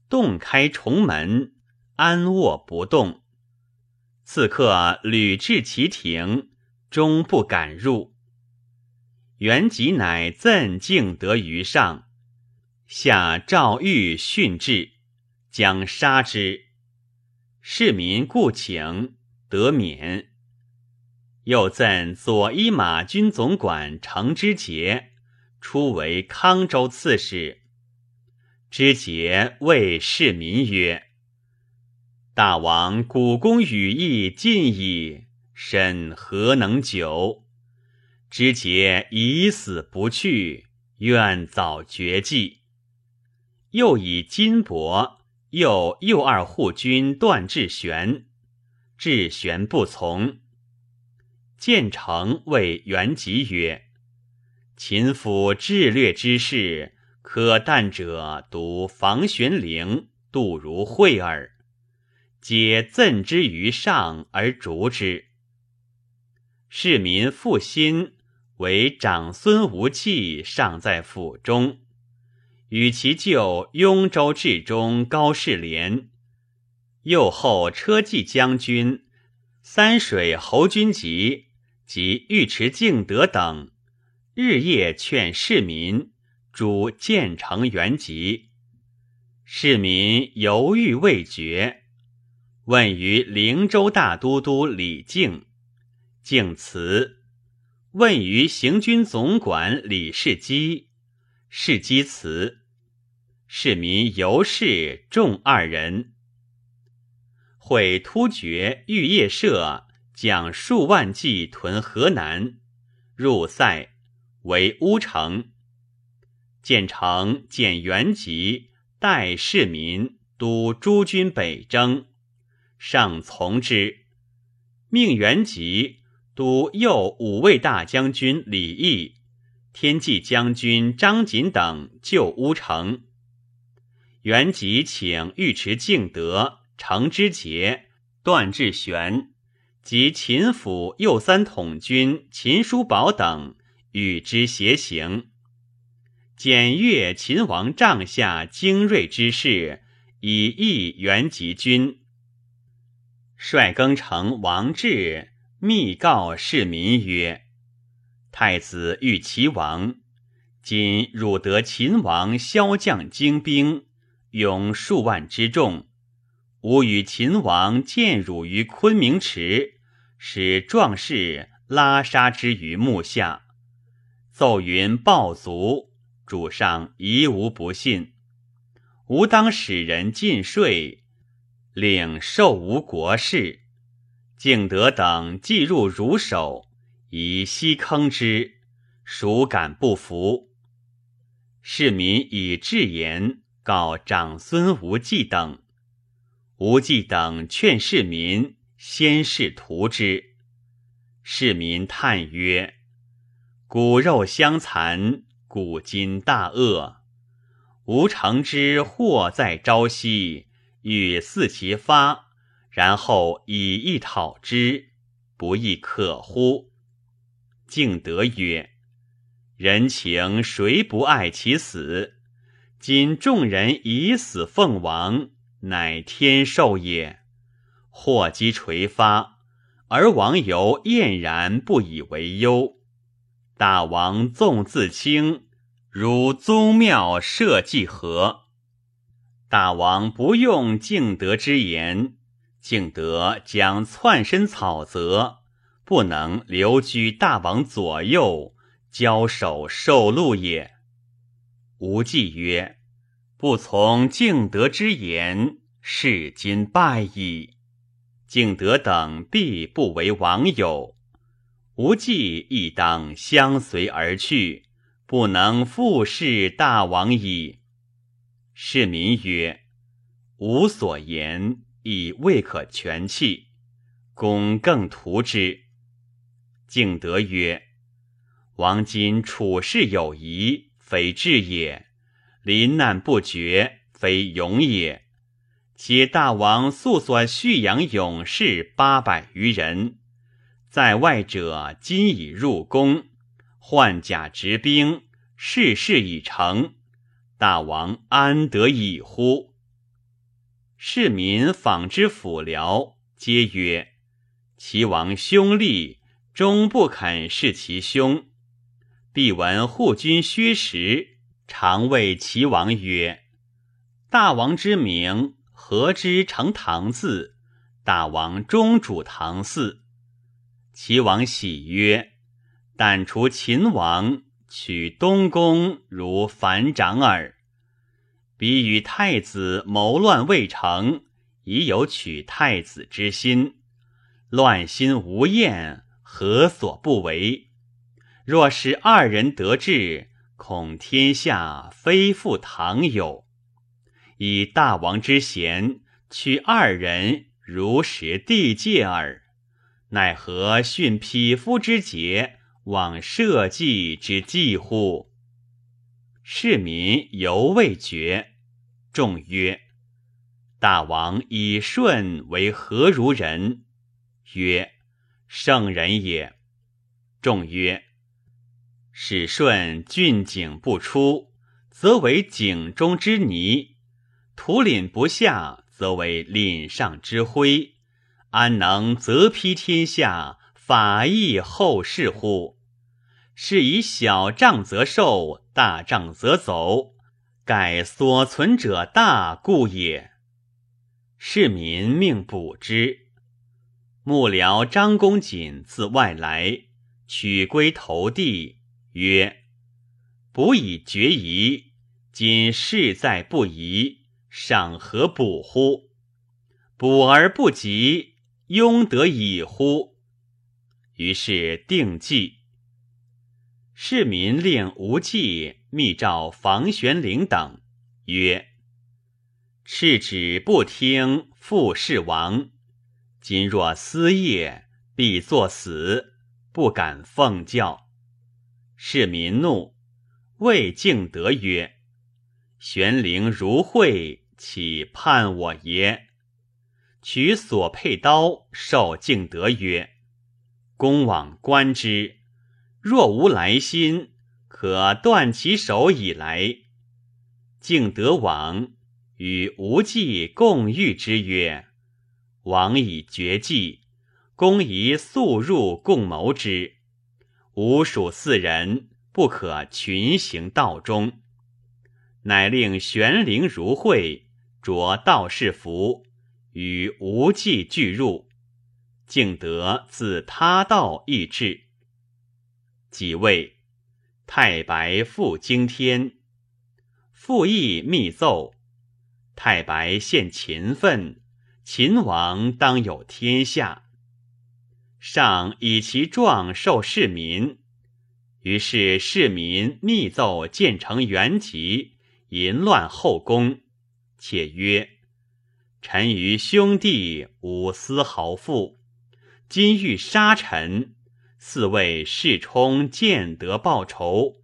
洞开重门，安卧不动。刺客屡至其庭，终不敢入。元吉乃赠敬德于上，下诏谕训至，将杀之。市民故请得免。又赠左一马军总管程之节，初为康州刺史。之节谓市民曰：“大王古公羽翼尽矣，身何能久？之节已死不去，愿早绝迹。”又以金帛。又右二护军段志玄，志玄不从。建成谓元吉曰：“秦府智略之事，可惮者独房玄龄、杜如晦耳。皆赠之于上而逐之。市民复心，为长孙无忌尚在府中。”与其舅雍州治中高士廉，右后车骑将军三水侯君集及尉迟敬德等，日夜劝市民主建成元吉。市民犹豫未决，问于灵州大都督李靖，靖辞；问于行军总管李世基，世基辞。市民尤氏众二人，会突厥玉叶社将数万骑屯河南，入塞为乌城。建成见元吉代市民督诸军北征，上从之，命元吉督右五位大将军李毅、天骑将军张锦等救乌城。元吉请尉迟敬德、程之节、段志玄及秦府右三统军秦叔宝等与之偕行，检阅秦王帐下精锐之士，以益元吉军。率更城王志密告市民曰：“太子遇齐王，今汝得秦王骁将精兵。”勇数万之众，吾与秦王见汝于昆明池，使壮士拉杀之于幕下，奏云暴卒，主上疑无不信。吾当使人进税，领受吾国事。敬德等既入汝手，宜悉坑之，孰敢不服？市民以至言。告长孙无忌等，无忌等劝市民先试图之。市民叹曰：“骨肉相残，古今大恶。吾诚知祸在朝夕，欲伺其发，然后以一讨之，不亦可乎？”敬德曰：“人情谁不爱其死？”今众人以死奉王，乃天授也。祸机垂发，而王犹晏然不以为忧。大王纵自轻，如宗庙社稷何？大王不用敬德之言，敬德将窜身草泽，不能留居大王左右，交手受禄也。无忌曰：“不从敬德之言，是今败矣。敬德等必不为王友，无忌亦当相随而去，不能复视大王矣。”市民曰：“吾所言已未可全弃，公更图之。”敬德曰：“王今处事有疑。”非智也，临难不绝，非勇也。且大王素所蓄养勇士八百余人，在外者今已入宫，换甲执兵，事事已成，大王安得已乎？市民访之府僚，皆曰：齐王兄弟终不肯弑其兄。必闻护军薛时，常谓齐王曰：“大王之名，何之成唐字？大王终主唐嗣。”齐王喜曰：“但除秦王，取东宫，如反掌耳。彼与太子谋乱未成，已有取太子之心。乱心无厌，何所不为？”若是二人得志，恐天下非复唐有。以大王之贤，取二人如实地界耳。奈何训匹夫之节，忘社稷之计乎？市民犹未决。众曰：“大王以舜为何如人？”曰：“圣人也。”众曰：使舜峻井不出，则为井中之泥；土廪不下，则为廪上之灰。安能则披天下，法益后世乎？是以小仗则受，大仗则走，盖所存者大故也。市民命补之。幕僚张公瑾自外来，取归投地。曰：“补以决疑，今事在不疑，尚何补乎？补而不及，庸得已乎？”于是定计。市民令无忌密召房玄龄等，曰：“敕旨不听，复是亡。今若私业，必作死，不敢奉教。”市民怒，谓敬德曰：“玄灵如会，岂叛我耶？”取所佩刀，授敬德曰：“公往观之，若无来心，可断其手以来。”敬德往，与无忌共谕之曰：“王以绝计，公宜速入共谋之。”吾属四人，不可群行道中。乃令玄灵如会，着道士服，与无忌俱入。敬德自他道易至。即位，太白复惊天，复议密奏：太白献秦分，秦王当有天下。上以其状授市民，于是市民密奏建成元吉，淫乱后宫，且曰：“臣于兄弟无丝毫负，今欲杀臣，似为世冲见得报仇。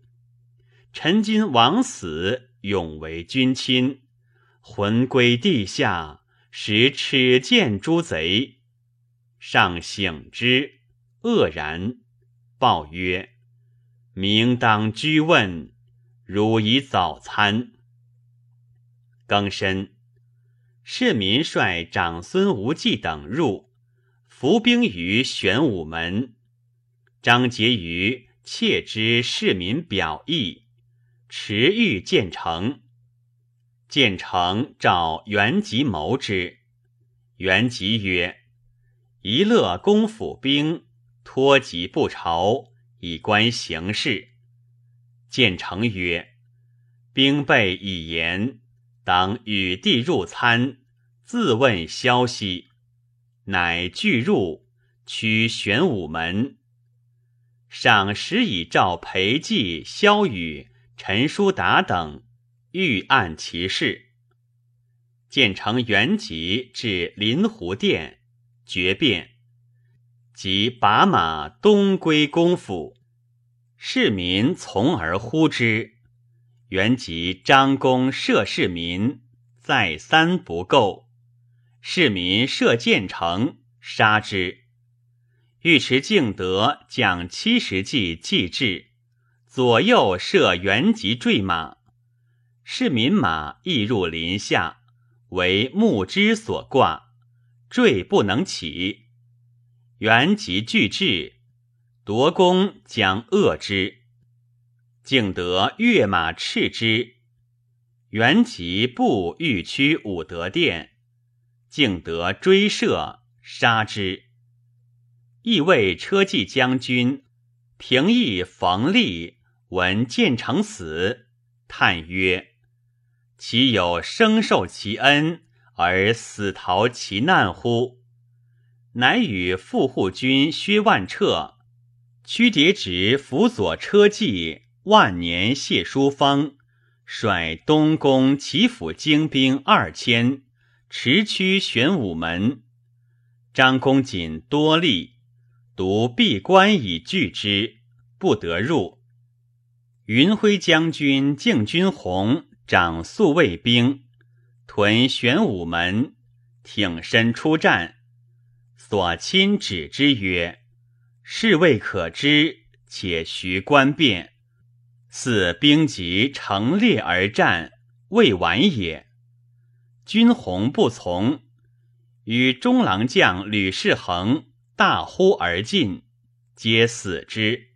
臣今枉死，永为君亲，魂归地下，使耻见诸贼。”上醒之，愕然，报曰：“明当居问，汝以早餐。”庚申，市民率长孙无忌等入，伏兵于玄武门。张婕妤窃知市民表意，持欲建成。建成召元吉谋之，元吉曰。一乐公府兵托疾不朝，以观形势。建成曰：“兵备已严，当与帝入参，自问消息。”乃俱入，取玄武门。赏时以召裴寂、萧雨、陈叔达等，欲按其事。建成原籍至临湖殿。决变，即把马东归公府，市民从而呼之。原即张公射市民，再三不够，市民射建成，杀之。尉迟敬德将七十骑继至，左右射原籍坠马，市民马亦入林下，为木枝所挂。坠不能起，原即拒至，夺弓将扼之。敬德跃马叱之，元吉步欲驱武德殿，敬德追射，杀之。亦谓车骑将军平邑冯立闻建成死，叹曰：“岂有生受其恩而死逃其难乎？”乃与副护军薛万彻、屈叠直辅佐车骑。万年谢淑芳率东宫齐府精兵二千，持驱玄武门。张公瑾多力，独闭关以拒之，不得入。云辉将军敬军弘掌宿卫兵，屯玄武门，挺身出战。所亲指之曰：“事未可知，且徐观变。”似兵集成列而战，未完也。军鸿不从，与中郎将吕世恒大呼而进，皆死之。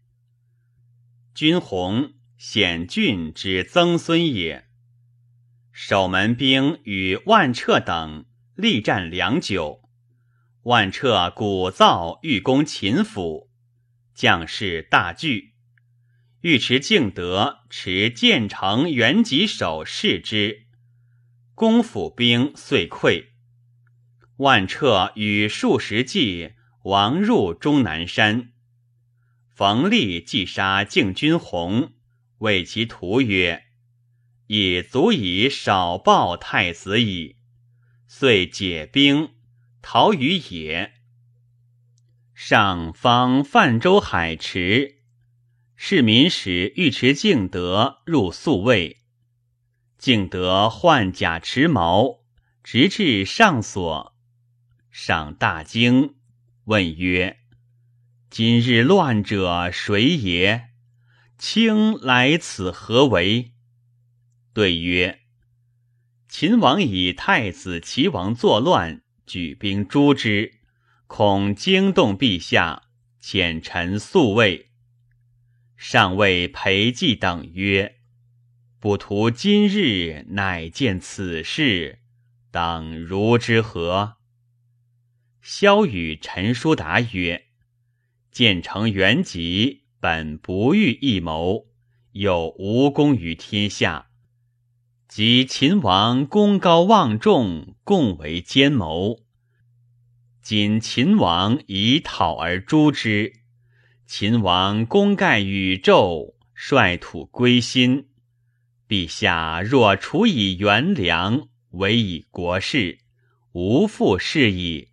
军鸿显郡之曾孙也。守门兵与万彻等力战良久，万彻鼓噪欲攻秦府，将士大惧。尉迟敬德持建成元吉守视之，公府兵遂溃。万彻与数十骑亡入终南山。冯立既杀敬军弘，谓其徒曰：“已足以少报太子矣。”遂解兵，逃于野。上方泛舟海池。市民使尉迟敬德入宿卫，敬德换甲持矛，直至上所。上大惊，问曰：“今日乱者谁也？卿来此何为？”对曰：“秦王以太子齐王作乱，举兵诛之，恐惊动陛下，遣臣宿卫。”上谓裴寂等曰：“不图今日乃见此事，当如之何？”萧与陈叔达曰：“建成元吉本不欲一谋，又无功于天下，及秦王功高望重，共为奸谋。今秦王以讨而诛之。”秦王功盖宇宙，率土归心。陛下若处以元良，委以国事，无复事矣。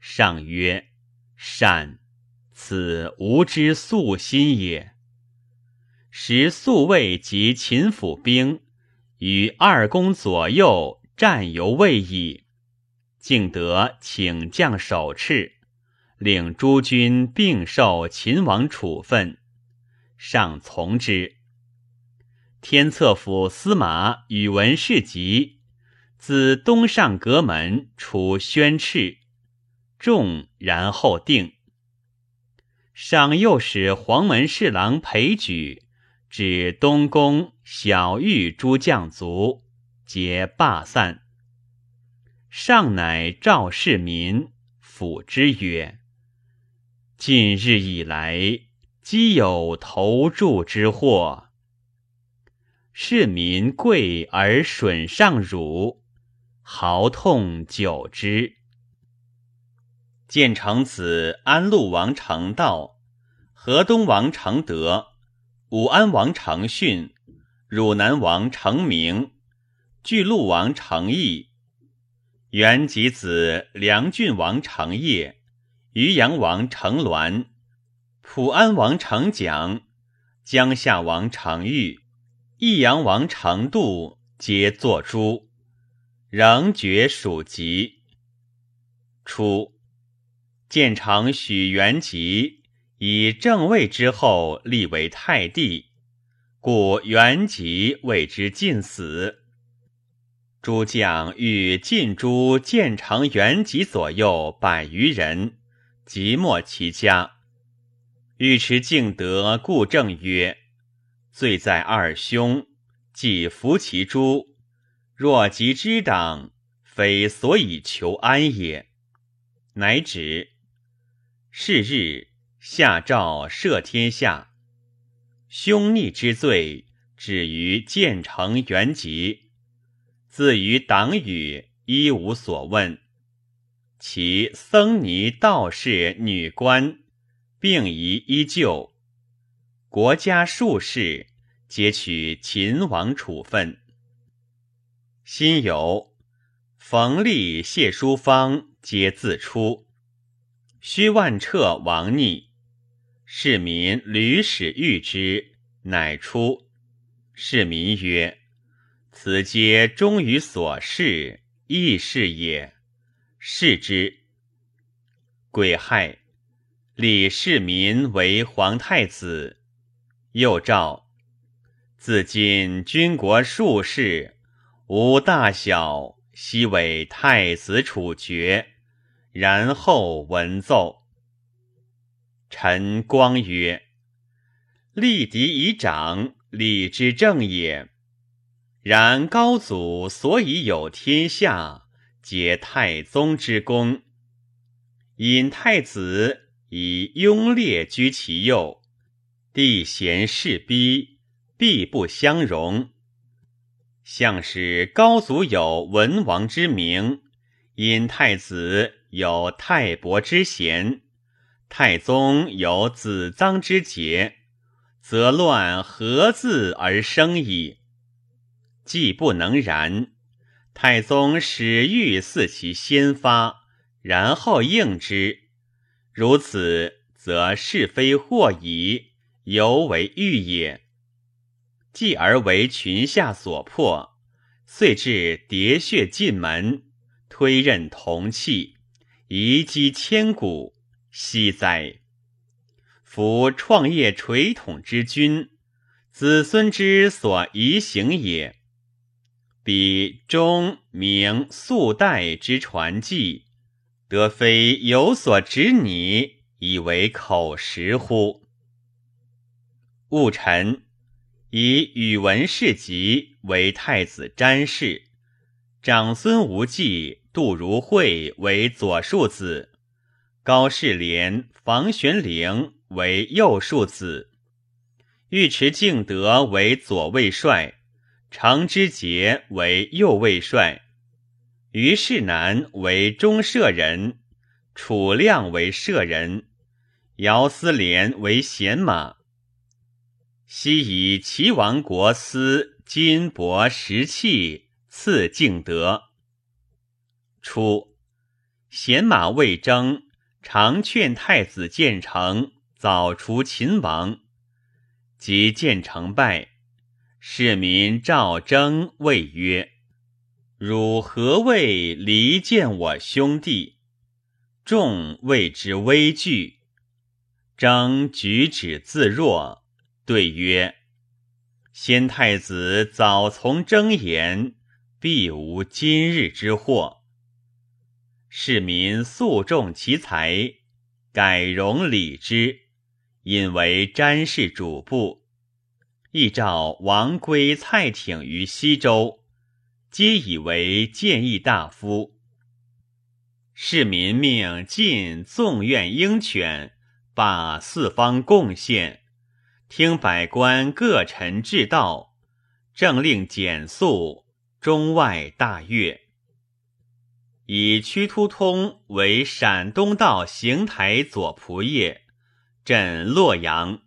上曰：“善，此吾之素心也。”时宿卫及秦府兵于二宫左右战犹未已，敬德请将守敕。令诸军并受秦王处分，上从之。天策府司马宇文士集自东上阁门出宣敕，众然后定。上又使黄门侍郎裴举指东宫小玉诸将卒，皆罢散。上乃召市民，抚之曰。近日以来，积有投注之祸，市民贵而损上辱，豪痛久之。建成子安陆王成道，河东王成德，武安王成训，汝南王成明，巨鹿王成义，元吉子梁郡王成业。渔阳王成鸾，普安王成蒋，江夏王成玉，益阳王成度，皆作诸，仍觉属籍。初，建长许元吉以正位之后立为太帝，故元吉谓之尽死。诸将欲尽诛建长元吉左右百余人。即没其家，尉迟敬德故正曰：“罪在二兄，既服其诛，若及之党，非所以求安也。乃止。是日，下诏赦天下。兄逆之罪，止于建成元吉。自于党羽，一无所问。其僧尼道士女官，病仪依旧。国家术士皆取秦王处分。辛酉，冯立、谢淑芳皆自出。薛万彻亡逆，市民屡使遇之，乃出。市民曰：“此皆忠于所事，义事也。”视之。癸亥，李世民为皇太子。又诏：自今军国术士无大小，悉为太子处决。然后闻奏。陈光曰：“立敌以长，礼之正也。然高祖所以有天下，皆太宗之功。引太子以雍烈居其右。”帝贤士逼，必不相容。向使高祖有文王之名，因太子有太伯之贤，太宗有子臧之节，则乱何自而生矣？既不能然，太宗始欲似其先发，然后应之。如此，则是非或矣。犹为欲也，继而为群下所迫，遂至喋血进门，推任铜器，遗迹千古，惜哉！夫创业垂统之君，子孙之所宜行也。彼中明素代之传记，得非有所指拟，以为口实乎？戊辰，以宇文士集为太子詹事，长孙无忌、杜如晦为左庶子，高士廉、房玄龄为右庶子，尉迟敬德为左卫帅，常之节为右卫帅，于世南为中舍人，楚亮为舍人，姚思廉为贤马。昔以齐王国司金帛石器赐敬德。初，贤马魏征常劝太子建成早除秦王，及建成败，市民召征谓曰：“汝何谓离间我兄弟？”众谓之危惧。征举止自若。对曰：“先太子早从征言，必无今日之祸。市民素重其才，改容礼之，引为詹事主簿。亦召王圭、蔡挺于西周，皆以为谏议大夫。市民命进纵院鹰犬，罢四方贡献。”听百官各陈治道，政令简肃，中外大悦。以屈突通为陕东道行台左仆射，镇洛阳。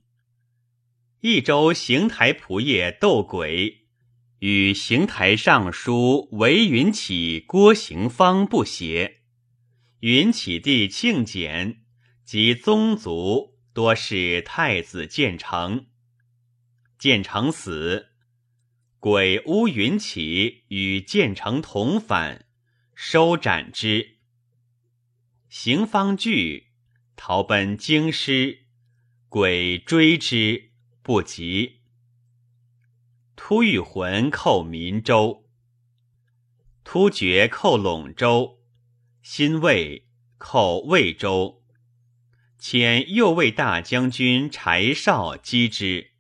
益州行台仆射窦轨与行台尚书韦云起、郭行方不协，云起弟庆简及宗族。多是太子建成，建成死，鬼乌云起与建成同反，收斩之。行方惧，逃奔京师，鬼追之不及。突遇魂寇民州，突厥寇陇州，新魏寇魏州。遣右卫大将军柴绍击之，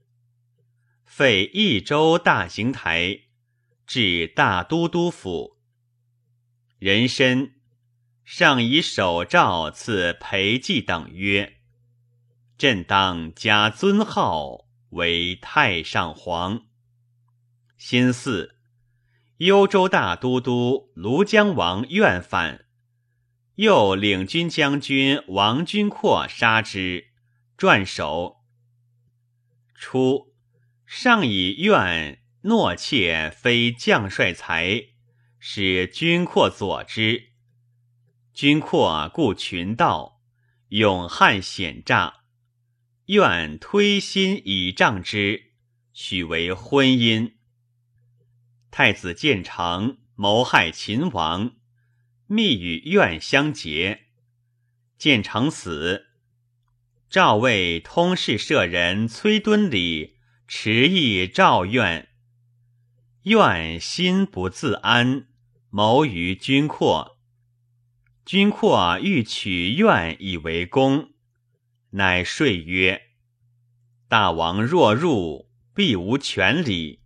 废益州大行台，至大都督府。人参上以手诏赐裴寂等曰：“朕当加尊号为太上皇。”辛巳，幽州大都督庐江王愿反，又领军将军王君阔杀之，撰首。初，上以愿诺妾非将帅才，使君阔佐之。君阔故群盗，勇悍险诈，愿推心以仗之，许为婚姻。太子建成谋害秦王，密与愿相结，建成死。赵魏通事舍人崔敦礼持意赵愿，愿心不自安，谋于君阔。君阔欲取愿以为公，乃说曰：“大王若入，必无权礼。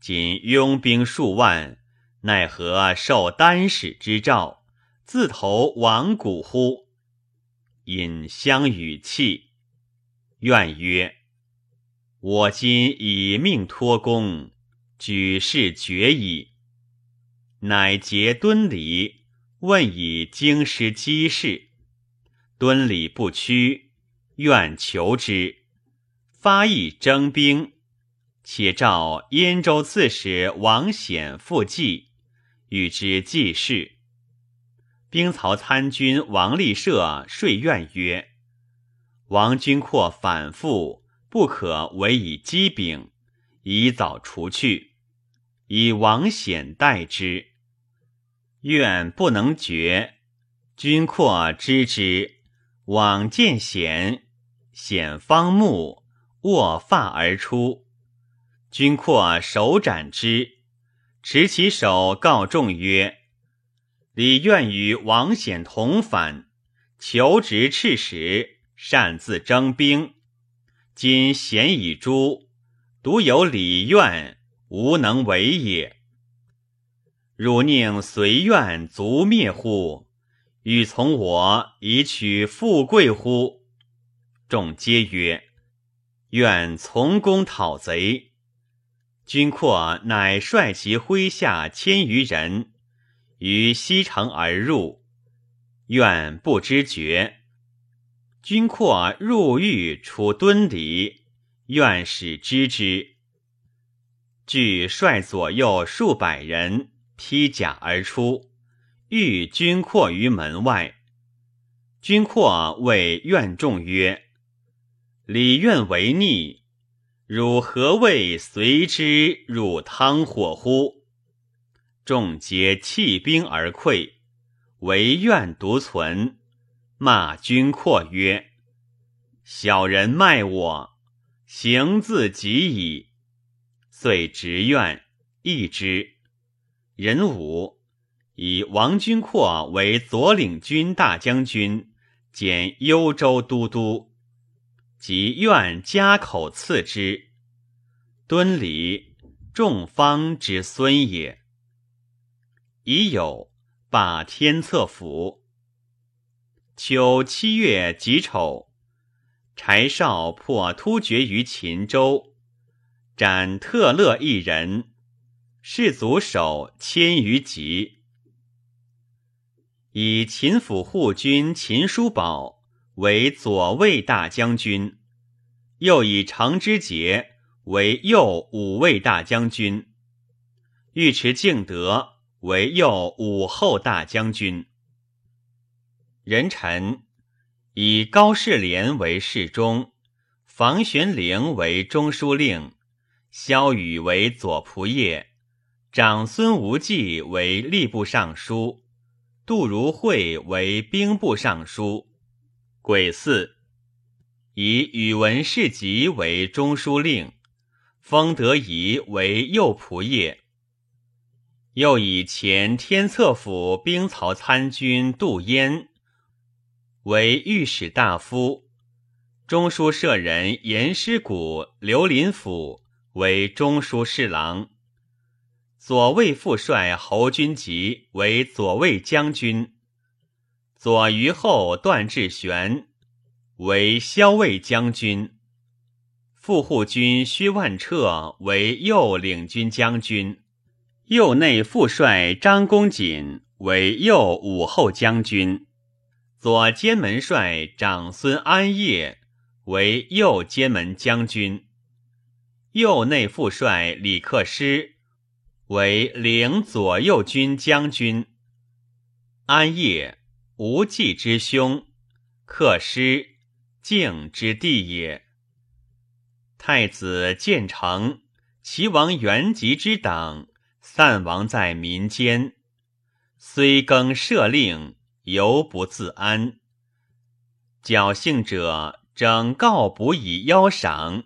今拥兵数万，奈何受丹使之诏，自投王谷乎？”引相与泣，愿曰：“我今以命托公，举事决矣。”乃结敦礼，问以京师机事。敦礼不屈，愿求之，发议征兵，且召燕州刺史王显复计，与之计事。兵曹参军王立社说愿曰：“王君阔反复，不可为以机柄，以早除去，以王显代之。愿不能决。君阔知之，往见显，显方木，握发而出。君阔手斩之，持其手告众曰。”李愿与王显同反，求职赤使，擅自征兵。今贤已诛，独有李愿，无能为也。汝宁随愿族灭乎？欲从我以取富贵乎？众皆曰：愿从公讨贼。君阔乃率其麾下千余人。于西城而入，愿不知觉。君阔入狱，处敦礼，愿使知之。俱率左右数百人披甲而出，遇君阔于门外。君阔谓愿众曰：“礼愿为逆，汝何谓随之入汤火乎？”众皆弃兵而溃，唯愿独存，骂君阔曰：“小人卖我，行自己矣。”遂执愿，义之。人武以王君阔为左领军大将军，兼幽州都督，即愿加口赐之。敦礼，众方之孙也。已有霸天策府。秋七月己丑，柴少破突厥于秦州，斩特勒一人，士卒首千余级。以秦府护军秦叔宝为左卫大将军，又以常之节为右武卫大将军，尉迟敬德。为右武后大将军，人臣以高士廉为侍中，房玄龄为中书令，萧雨为左仆射，长孙无忌为吏部尚书，杜如晦为兵部尚书。癸巳，以宇文士集为中书令，封德仪为右仆射。又以前天策府兵曹参军杜淹为御史大夫，中书舍人严师古刘林甫为中书侍郎。左卫副帅侯君集为左卫将军。左虞后段志玄为骁卫将军。副护军薛万彻为右领军将军。右内副帅张公瑾为右武后将军，左监门帅长孙安业为右监门将军，右内副帅李克师为领左右军将军。安业，无忌之兄，克师，敬之弟也。太子建成，齐王元吉之党。散亡在民间，虽更赦令，犹不自安。侥幸者整告不以邀赏。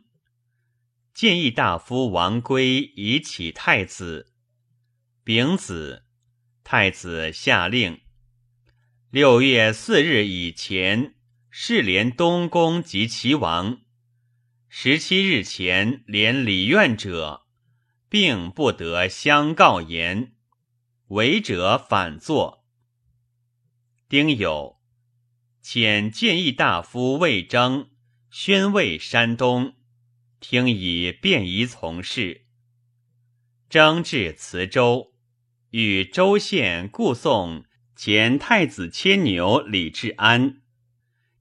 建议大夫王圭以启太子。丙子，太子下令：六月四日以前，是连东宫及齐王；十七日前连礼院者。并不得相告言，违者反坐。丁酉，遣谏议大夫魏征宣慰山东，听以便宜从事。征至磁州，与州县故送前太子牵牛李治安，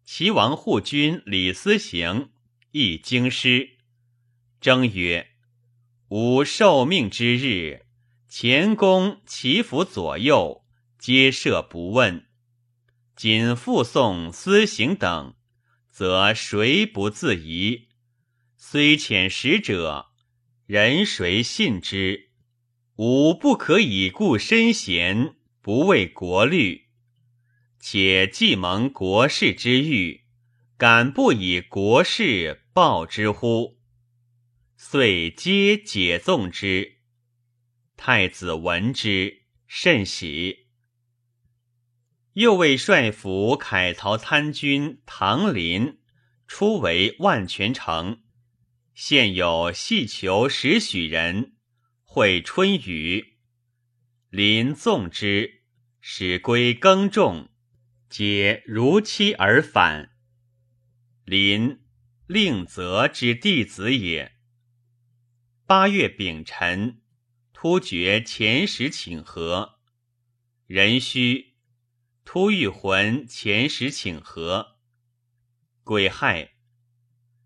齐王护军李思行亦京师。征曰。吾受命之日，前宫祈福左右，皆设不问。仅附送私行等，则谁不自疑？虽遣使者，人谁信之？吾不可以顾身贤，不为国虑。且既蒙国事之欲，敢不以国事报之乎？遂皆解纵之。太子闻之，甚喜。又为帅府凯曹参军唐林初为万全城，现有细求十许人，会春雨。林纵之，使归耕种，皆如期而返。林令则之弟子也。八月丙辰，突厥遣使请和。壬戌，突遇魂遣使请和。癸亥，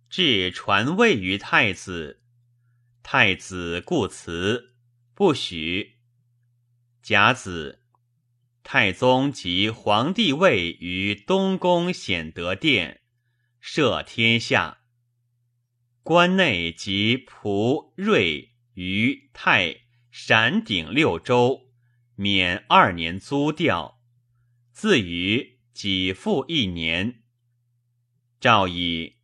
至传位于太子，太子故辞，不许。甲子，太宗即皇帝位于东宫显德殿，赦天下。关内及蒲、瑞、于、泰、陕鼎六州免二年租调，自于己复一年。诏以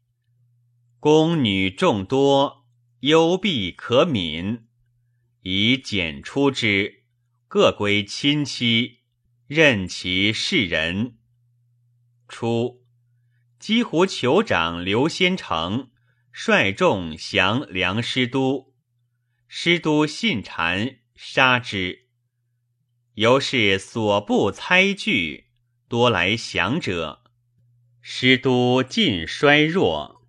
宫女众多，幽闭可悯，以简出之，各归亲戚，任其世人。初，积湖酋长刘先成。率众降梁师都，师都信谗，杀之。由是所部猜惧，多来降者。师都尽衰弱，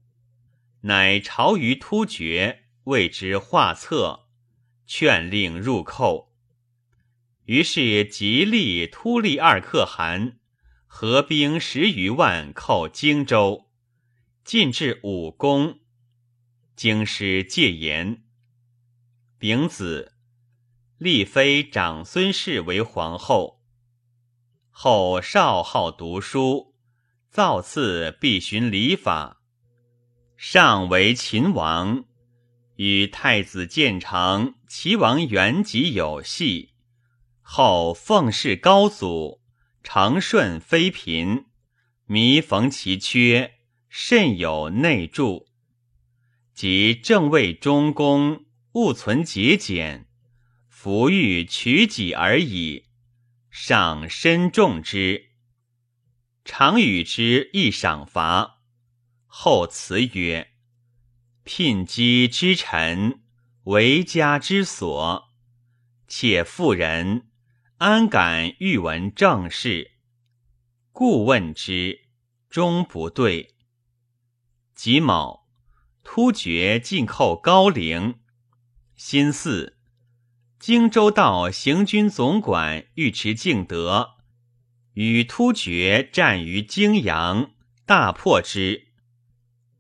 乃朝于突厥，谓之画策，劝令入寇。于是吉利、突利二可汗合兵十余万，寇荆州，进至武功。京师戒严。丙子，立妃长孙氏为皇后。后少好读书，造次必循礼法。上为秦王，与太子建成、齐王元吉有隙。后奉事高祖，长顺妃嫔，弥逢其缺，甚有内助。即正位中宫，勿存节俭，弗欲取己而已。赏深重之，常与之议赏罚。后辞曰：“聘姬之臣，为家之所。且妇人安敢欲闻正事？故问之，终不对。己卯，突厥进寇高陵。辛巳，荆州道行军总管尉迟敬德与突厥战于泾阳，大破之。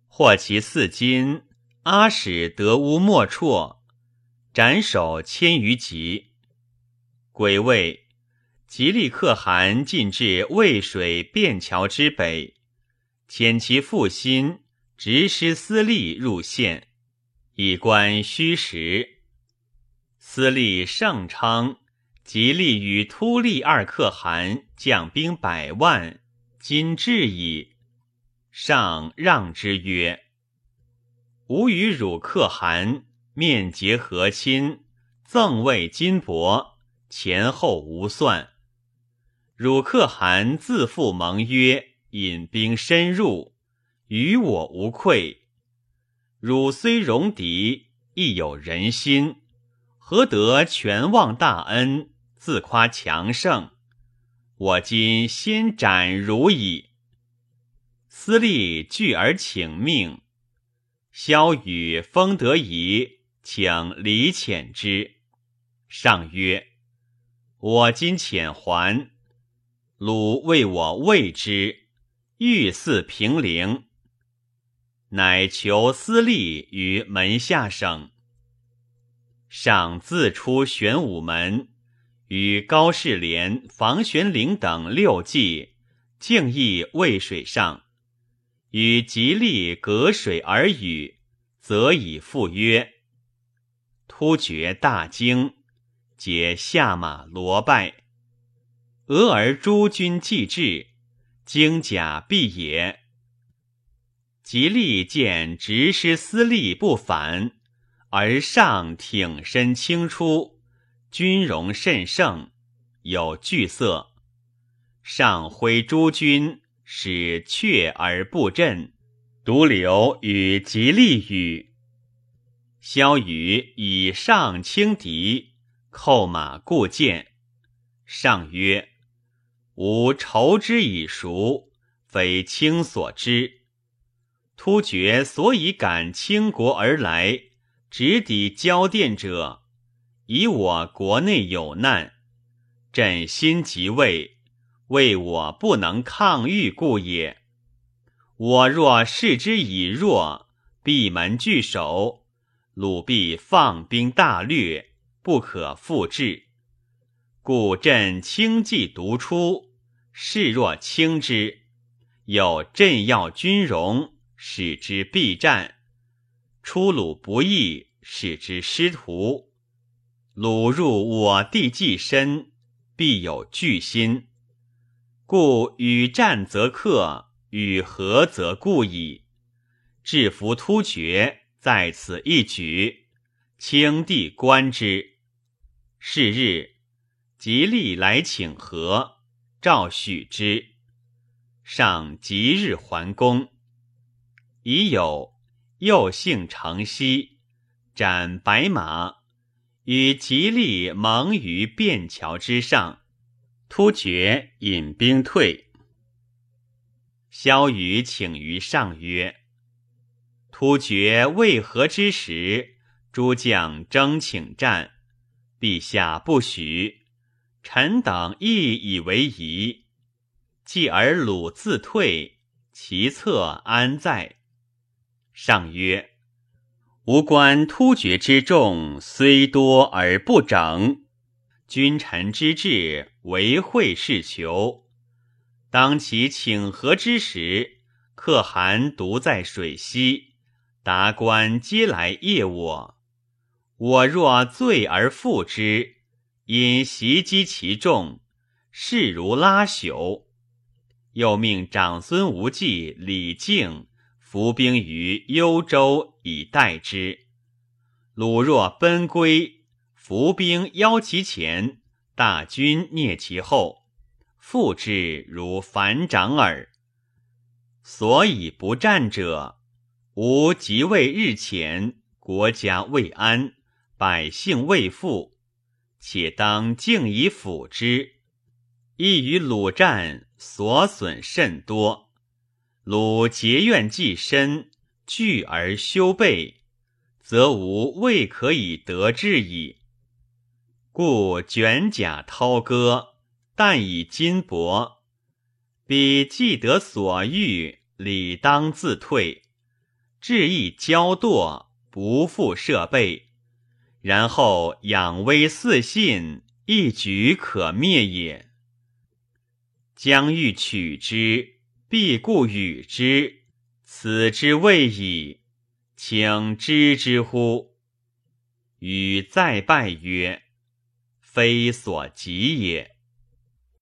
获其四金，阿史得乌莫绰，斩首千余级。癸未，吉利可汗进至渭水便桥之北，遣其父辛执师司隶入县，以观虚实。司隶盛称吉利与突利二可汗将兵百万，今至矣。上让之曰：“吾与汝可汗面结和亲，赠位金帛，前后无算。汝可汗自负盟约，引兵深入，与我无愧。汝虽戎狄，亦有人心，何得全忘大恩，自夸强盛？我今先斩汝矣。”司隶拒而请命，萧雨封得宜，请离遣之。上曰：“我今遣还，鲁为我畏之，欲似平陵。”乃求私利于门下省。上自出玄武门，与高士廉、房玄龄等六骑，径诣渭水上。与吉利隔水而语，则以赴约。突厥大惊，皆下马罗拜。俄而诸军既至，精甲毕也。吉利见执师司隶不凡，而上挺身轻出，军容甚盛，有惧色。上挥诸军。使却而不振，独留与吉利语。萧瑜以上轻敌，叩马固见。上曰：“吾仇之以熟，非卿所知。突厥所以敢倾国而来，直抵交殿者，以我国内有难，朕心即位。”为我不能抗御故也。我若视之以弱，闭门拒守，鲁必放兵大掠，不可复制。故朕轻骑独出，视若轻之，有朕要军容，使之必战。出鲁不意，使之失途。鲁入我地既深，必有惧心。故与战则克，与和则固矣。制服突厥在此一举，清帝观之。是日，吉利来请和，诏许之。上即日还宫。已有右姓承熙，斩白马，与吉利盟于便桥之上。突厥引兵退，萧瑜请于上曰：“突厥为何之时，诸将争请战，陛下不许，臣等亦以为疑。继而鲁自退，其策安在？”上曰：“吾观突厥之众虽多而不整。”君臣之志，为会事求。当其请和之时，可汗独在水西，达官皆来谒我。我若醉而复之，因袭击其众，势如拉朽。又命长孙无忌、李靖伏兵于幽州以待之。鲁若奔归。伏兵邀其前，大军蹑其后，复至如反掌耳。所以不战者，吾即位日前，国家未安，百姓未富，且当敬以辅之。亦与鲁战所损甚多，鲁结怨既深，惧而修备，则无未可以得志矣。故卷甲涛戈，但以金帛。彼既得所欲，理当自退，志意骄惰，不复设备，然后养威四信，一举可灭也。将欲取之，必固与之，此之谓矣。请知之乎？与再拜曰：“非所及也。”